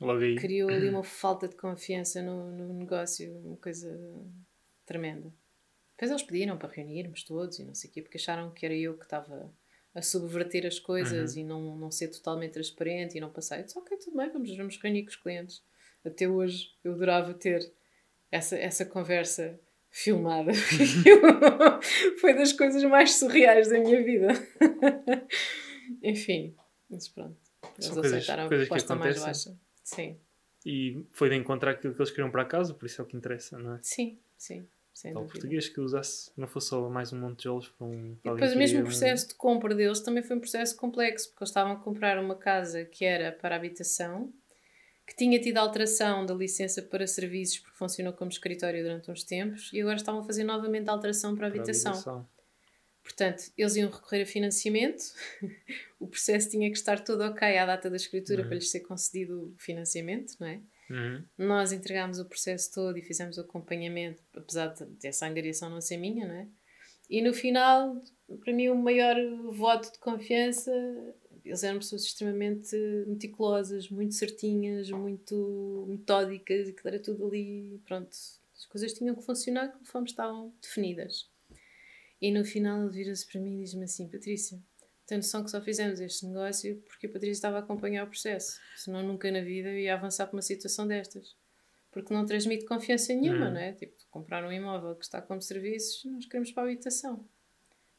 Logo aí, Criou ali uma [CLEARS THROAT] falta de confiança no, no negócio, uma coisa tremenda. Depois eles pediram para reunirmos todos e não sei o quê, porque acharam que era eu que estava a subverter as coisas Uhum. e não, não ser totalmente transparente e não passar. Eu disse, ok, tudo bem, vamos, vamos reunir com os clientes. Até hoje eu adorava ter essa, essa conversa filmada. [LAUGHS] Foi das coisas mais surreais da minha vida. [LAUGHS] Enfim, mas pronto. Eles São aceitaram a coisas que proposta mais baixa. Sim, E foi de encontrar aquilo que eles queriam para casa, por isso é o que interessa, não é? sim, sim. Sem Tal dúvida. português que usasse, não fosse só mais um monte de tijolos para um. E para depois o mesmo um- processo de compra deles também foi um processo complexo, porque eles estavam a comprar uma casa que era para habitação, que tinha tido alteração da licença para serviços, porque funcionou como escritório durante uns tempos, e agora estavam a fazer novamente a alteração para para a habitação. habitação. Portanto, eles iam recorrer a financiamento, [LAUGHS] o processo tinha que estar todo ok à data da escritura Uhum. para lhes ser concedido o financiamento, não é? Uhum. Nós entregámos o processo todo e fizemos o acompanhamento, apesar de- dessa angariação não ser minha, não é? E no final, para mim, o maior voto de confiança, eles eram pessoas extremamente meticulosas, muito certinhas, muito metódicas, e que era tudo ali, pronto, as coisas tinham que funcionar conforme estavam definidas. E no final ele vira-se para mim e diz-me assim, Patrícia, tenho noção que só fizemos este negócio porque a Patrícia estava a acompanhar o processo. Senão nunca na vida ia avançar para uma situação destas. Porque não transmite confiança nenhuma, Hum. não é? Tipo, comprar um imóvel que está como serviços, nós queremos para a habitação.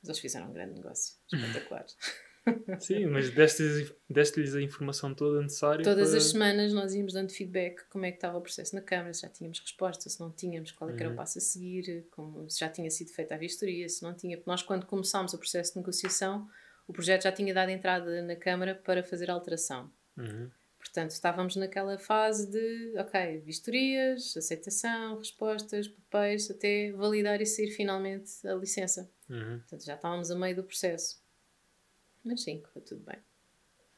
Mas eles fizeram um grande negócio. Espetacular. [LAUGHS] Sim, mas deste-lhes deste-lhes a informação toda necessária. Todas para... as semanas nós íamos dando feedback como é que estava o processo na Câmara, se já tínhamos resposta, se não tínhamos, qual é que era o Uhum. passo a seguir, como, se já tinha sido feita a vistoria, se não tinha. Porque nós, quando começámos o processo de negociação, o projeto já tinha dado entrada na Câmara para fazer alteração. Uhum. Portanto, estávamos naquela fase de, ok, vistorias, aceitação, respostas, papéis, até validar e sair finalmente a licença. Uhum. Portanto, já estávamos a meio do processo. Mas sim, correu tudo bem.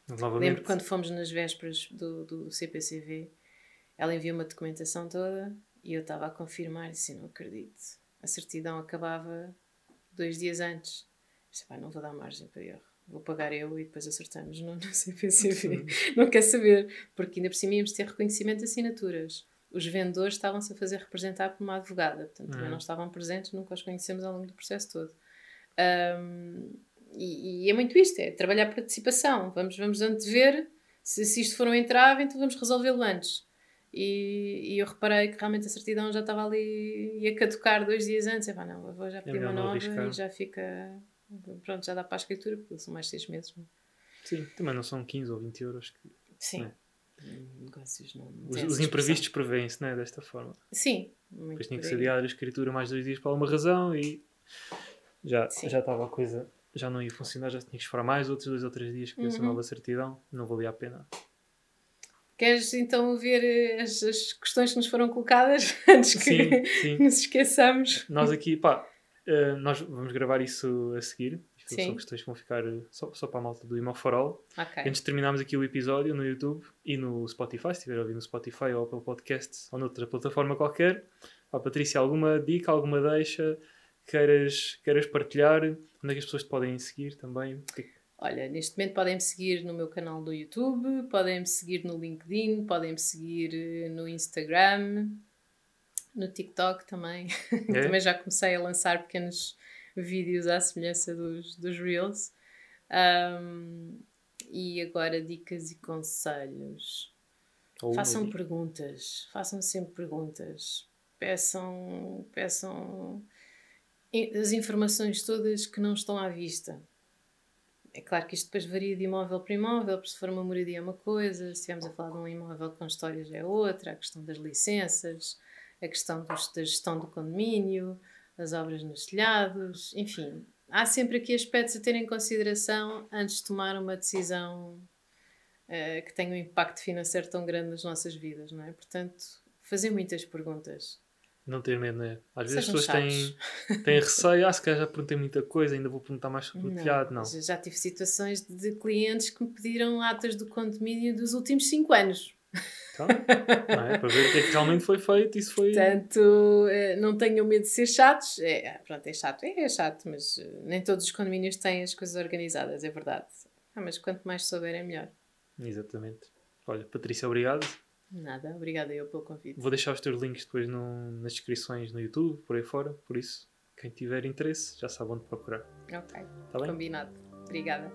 Novamente, Lembro quando fomos nas vésperas do, do CPCV, ela enviou uma documentação toda e eu estava a confirmar disse: Não acredito. A certidão acabava dois dias antes. Disse, "Pá, não vou dar margem para erro. Vou pagar eu e depois acertamos no, no [LAUGHS] CPCV. não quer saber, porque ainda por cima íamos ter reconhecimento de assinaturas. Os vendedores estavam-se a fazer representar por uma advogada, portanto também Uhum. não estavam presentes, nunca os conhecemos ao longo do processo todo. Ahm, e, e é muito isto, é trabalhar por antecipação. Vamos, vamos antever, se, se isto for um entrave, então vamos resolvê-lo antes. E, e eu reparei que realmente a certidão já estava ali, ia caducar dois dias antes. Eu, pá, não, eu vou já pedir uma melhor não nova e já fica, pronto, já dá para a escritura, porque são mais seis meses. não é? Sim, também não são 15 ou 20 euros. Que... Sim. É. Negócios não, Os, os essa imprevistos prevêem-se, não é? Desta forma. Sim, muito Depois tinha que adiar a escritura mais dois dias por alguma razão e já, Sim. já estava a coisa, já não ia funcionar, já tinha que esperar mais outros dois ou três dias que essa Uhum. nova certidão, não valia a pena. Queres então ver eh, as, as questões que nos foram colocadas [LAUGHS] antes que Sim, sim. [LAUGHS] nos esqueçamos? Nós aqui, pá, eh, nós vamos gravar isso a seguir. Isto Sim. São questões que vão ficar eh, só, só para a malta do Imoforol. Ok. Antes de terminarmos aqui o episódio no YouTube e no Spotify, se estiver a ouvir no Spotify ou pelo podcast ou noutra plataforma qualquer. Pá, Patrícia, alguma dica, alguma deixa queiras, queiras partilhar? Onde é que as pessoas te podem seguir também? É Olha, neste momento podem-me seguir no meu canal do YouTube, podem-me seguir no LinkedIn, podem-me seguir eh, no Instagram. No TikTok também. [LAUGHS] É? também já comecei a lançar pequenos vídeos à semelhança dos, dos Reels. Um, e agora dicas e conselhos. Oh, façam perguntas, façam sempre perguntas. Peçam, peçam as informações todas que não estão à vista. É claro que isto depois varia de imóvel para imóvel, porque se for uma moradia é uma coisa, se estivermos a falar de um imóvel com histórias é outra, a questão das licenças, a questão dos, da gestão do condomínio, as obras nos telhados, enfim. Há sempre aqui aspectos a ter em consideração antes de tomar uma decisão uh, que tenha um impacto financeiro tão grande nas nossas vidas, não é? Portanto, fazer muitas perguntas. Não ter medo, né? Às vezes as pessoas têm, têm receio, ah, se calhar já perguntei muita coisa, ainda vou perguntar mais sobre o telhado. Não. Já tive situações de clientes que me pediram atas do condomínio dos últimos 5 anos. Então, não é? Para ver o que é que realmente foi feito, isso foi. Portanto, eh, não tenham medo de ser chatos. É, ah, pronto, é chato, é, é chato, mas eh, nem todos os condomínios têm as coisas organizadas, é verdade. Ah, mas quanto mais souberem, melhor. Exatamente. Olha, Patrícia, obrigado. Nada, obrigada eu pelo convite. Vou deixar os teus links depois no, nas descrições no YouTube, por aí fora, por isso, quem tiver interesse já sabe onde procurar. Ok, tá combinado. Obrigada.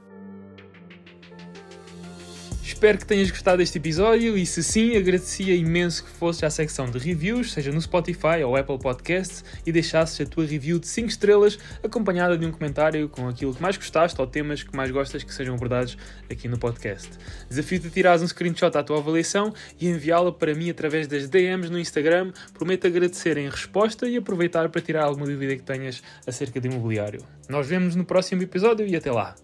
Espero que tenhas gostado deste episódio e se sim, agradecia imenso que fosses à secção de reviews, seja no Spotify ou Apple Podcasts, e deixasses a tua review de 5 estrelas acompanhada de um comentário com aquilo que mais gostaste ou temas que mais gostas que sejam abordados aqui no podcast. Desafio-te a tirares um screenshot à tua avaliação e enviá-la para mim através das DMs no Instagram. Prometo agradecer em resposta e aproveitar para tirar alguma dúvida que tenhas acerca de imobiliário. Nós vemos no próximo episódio e até lá!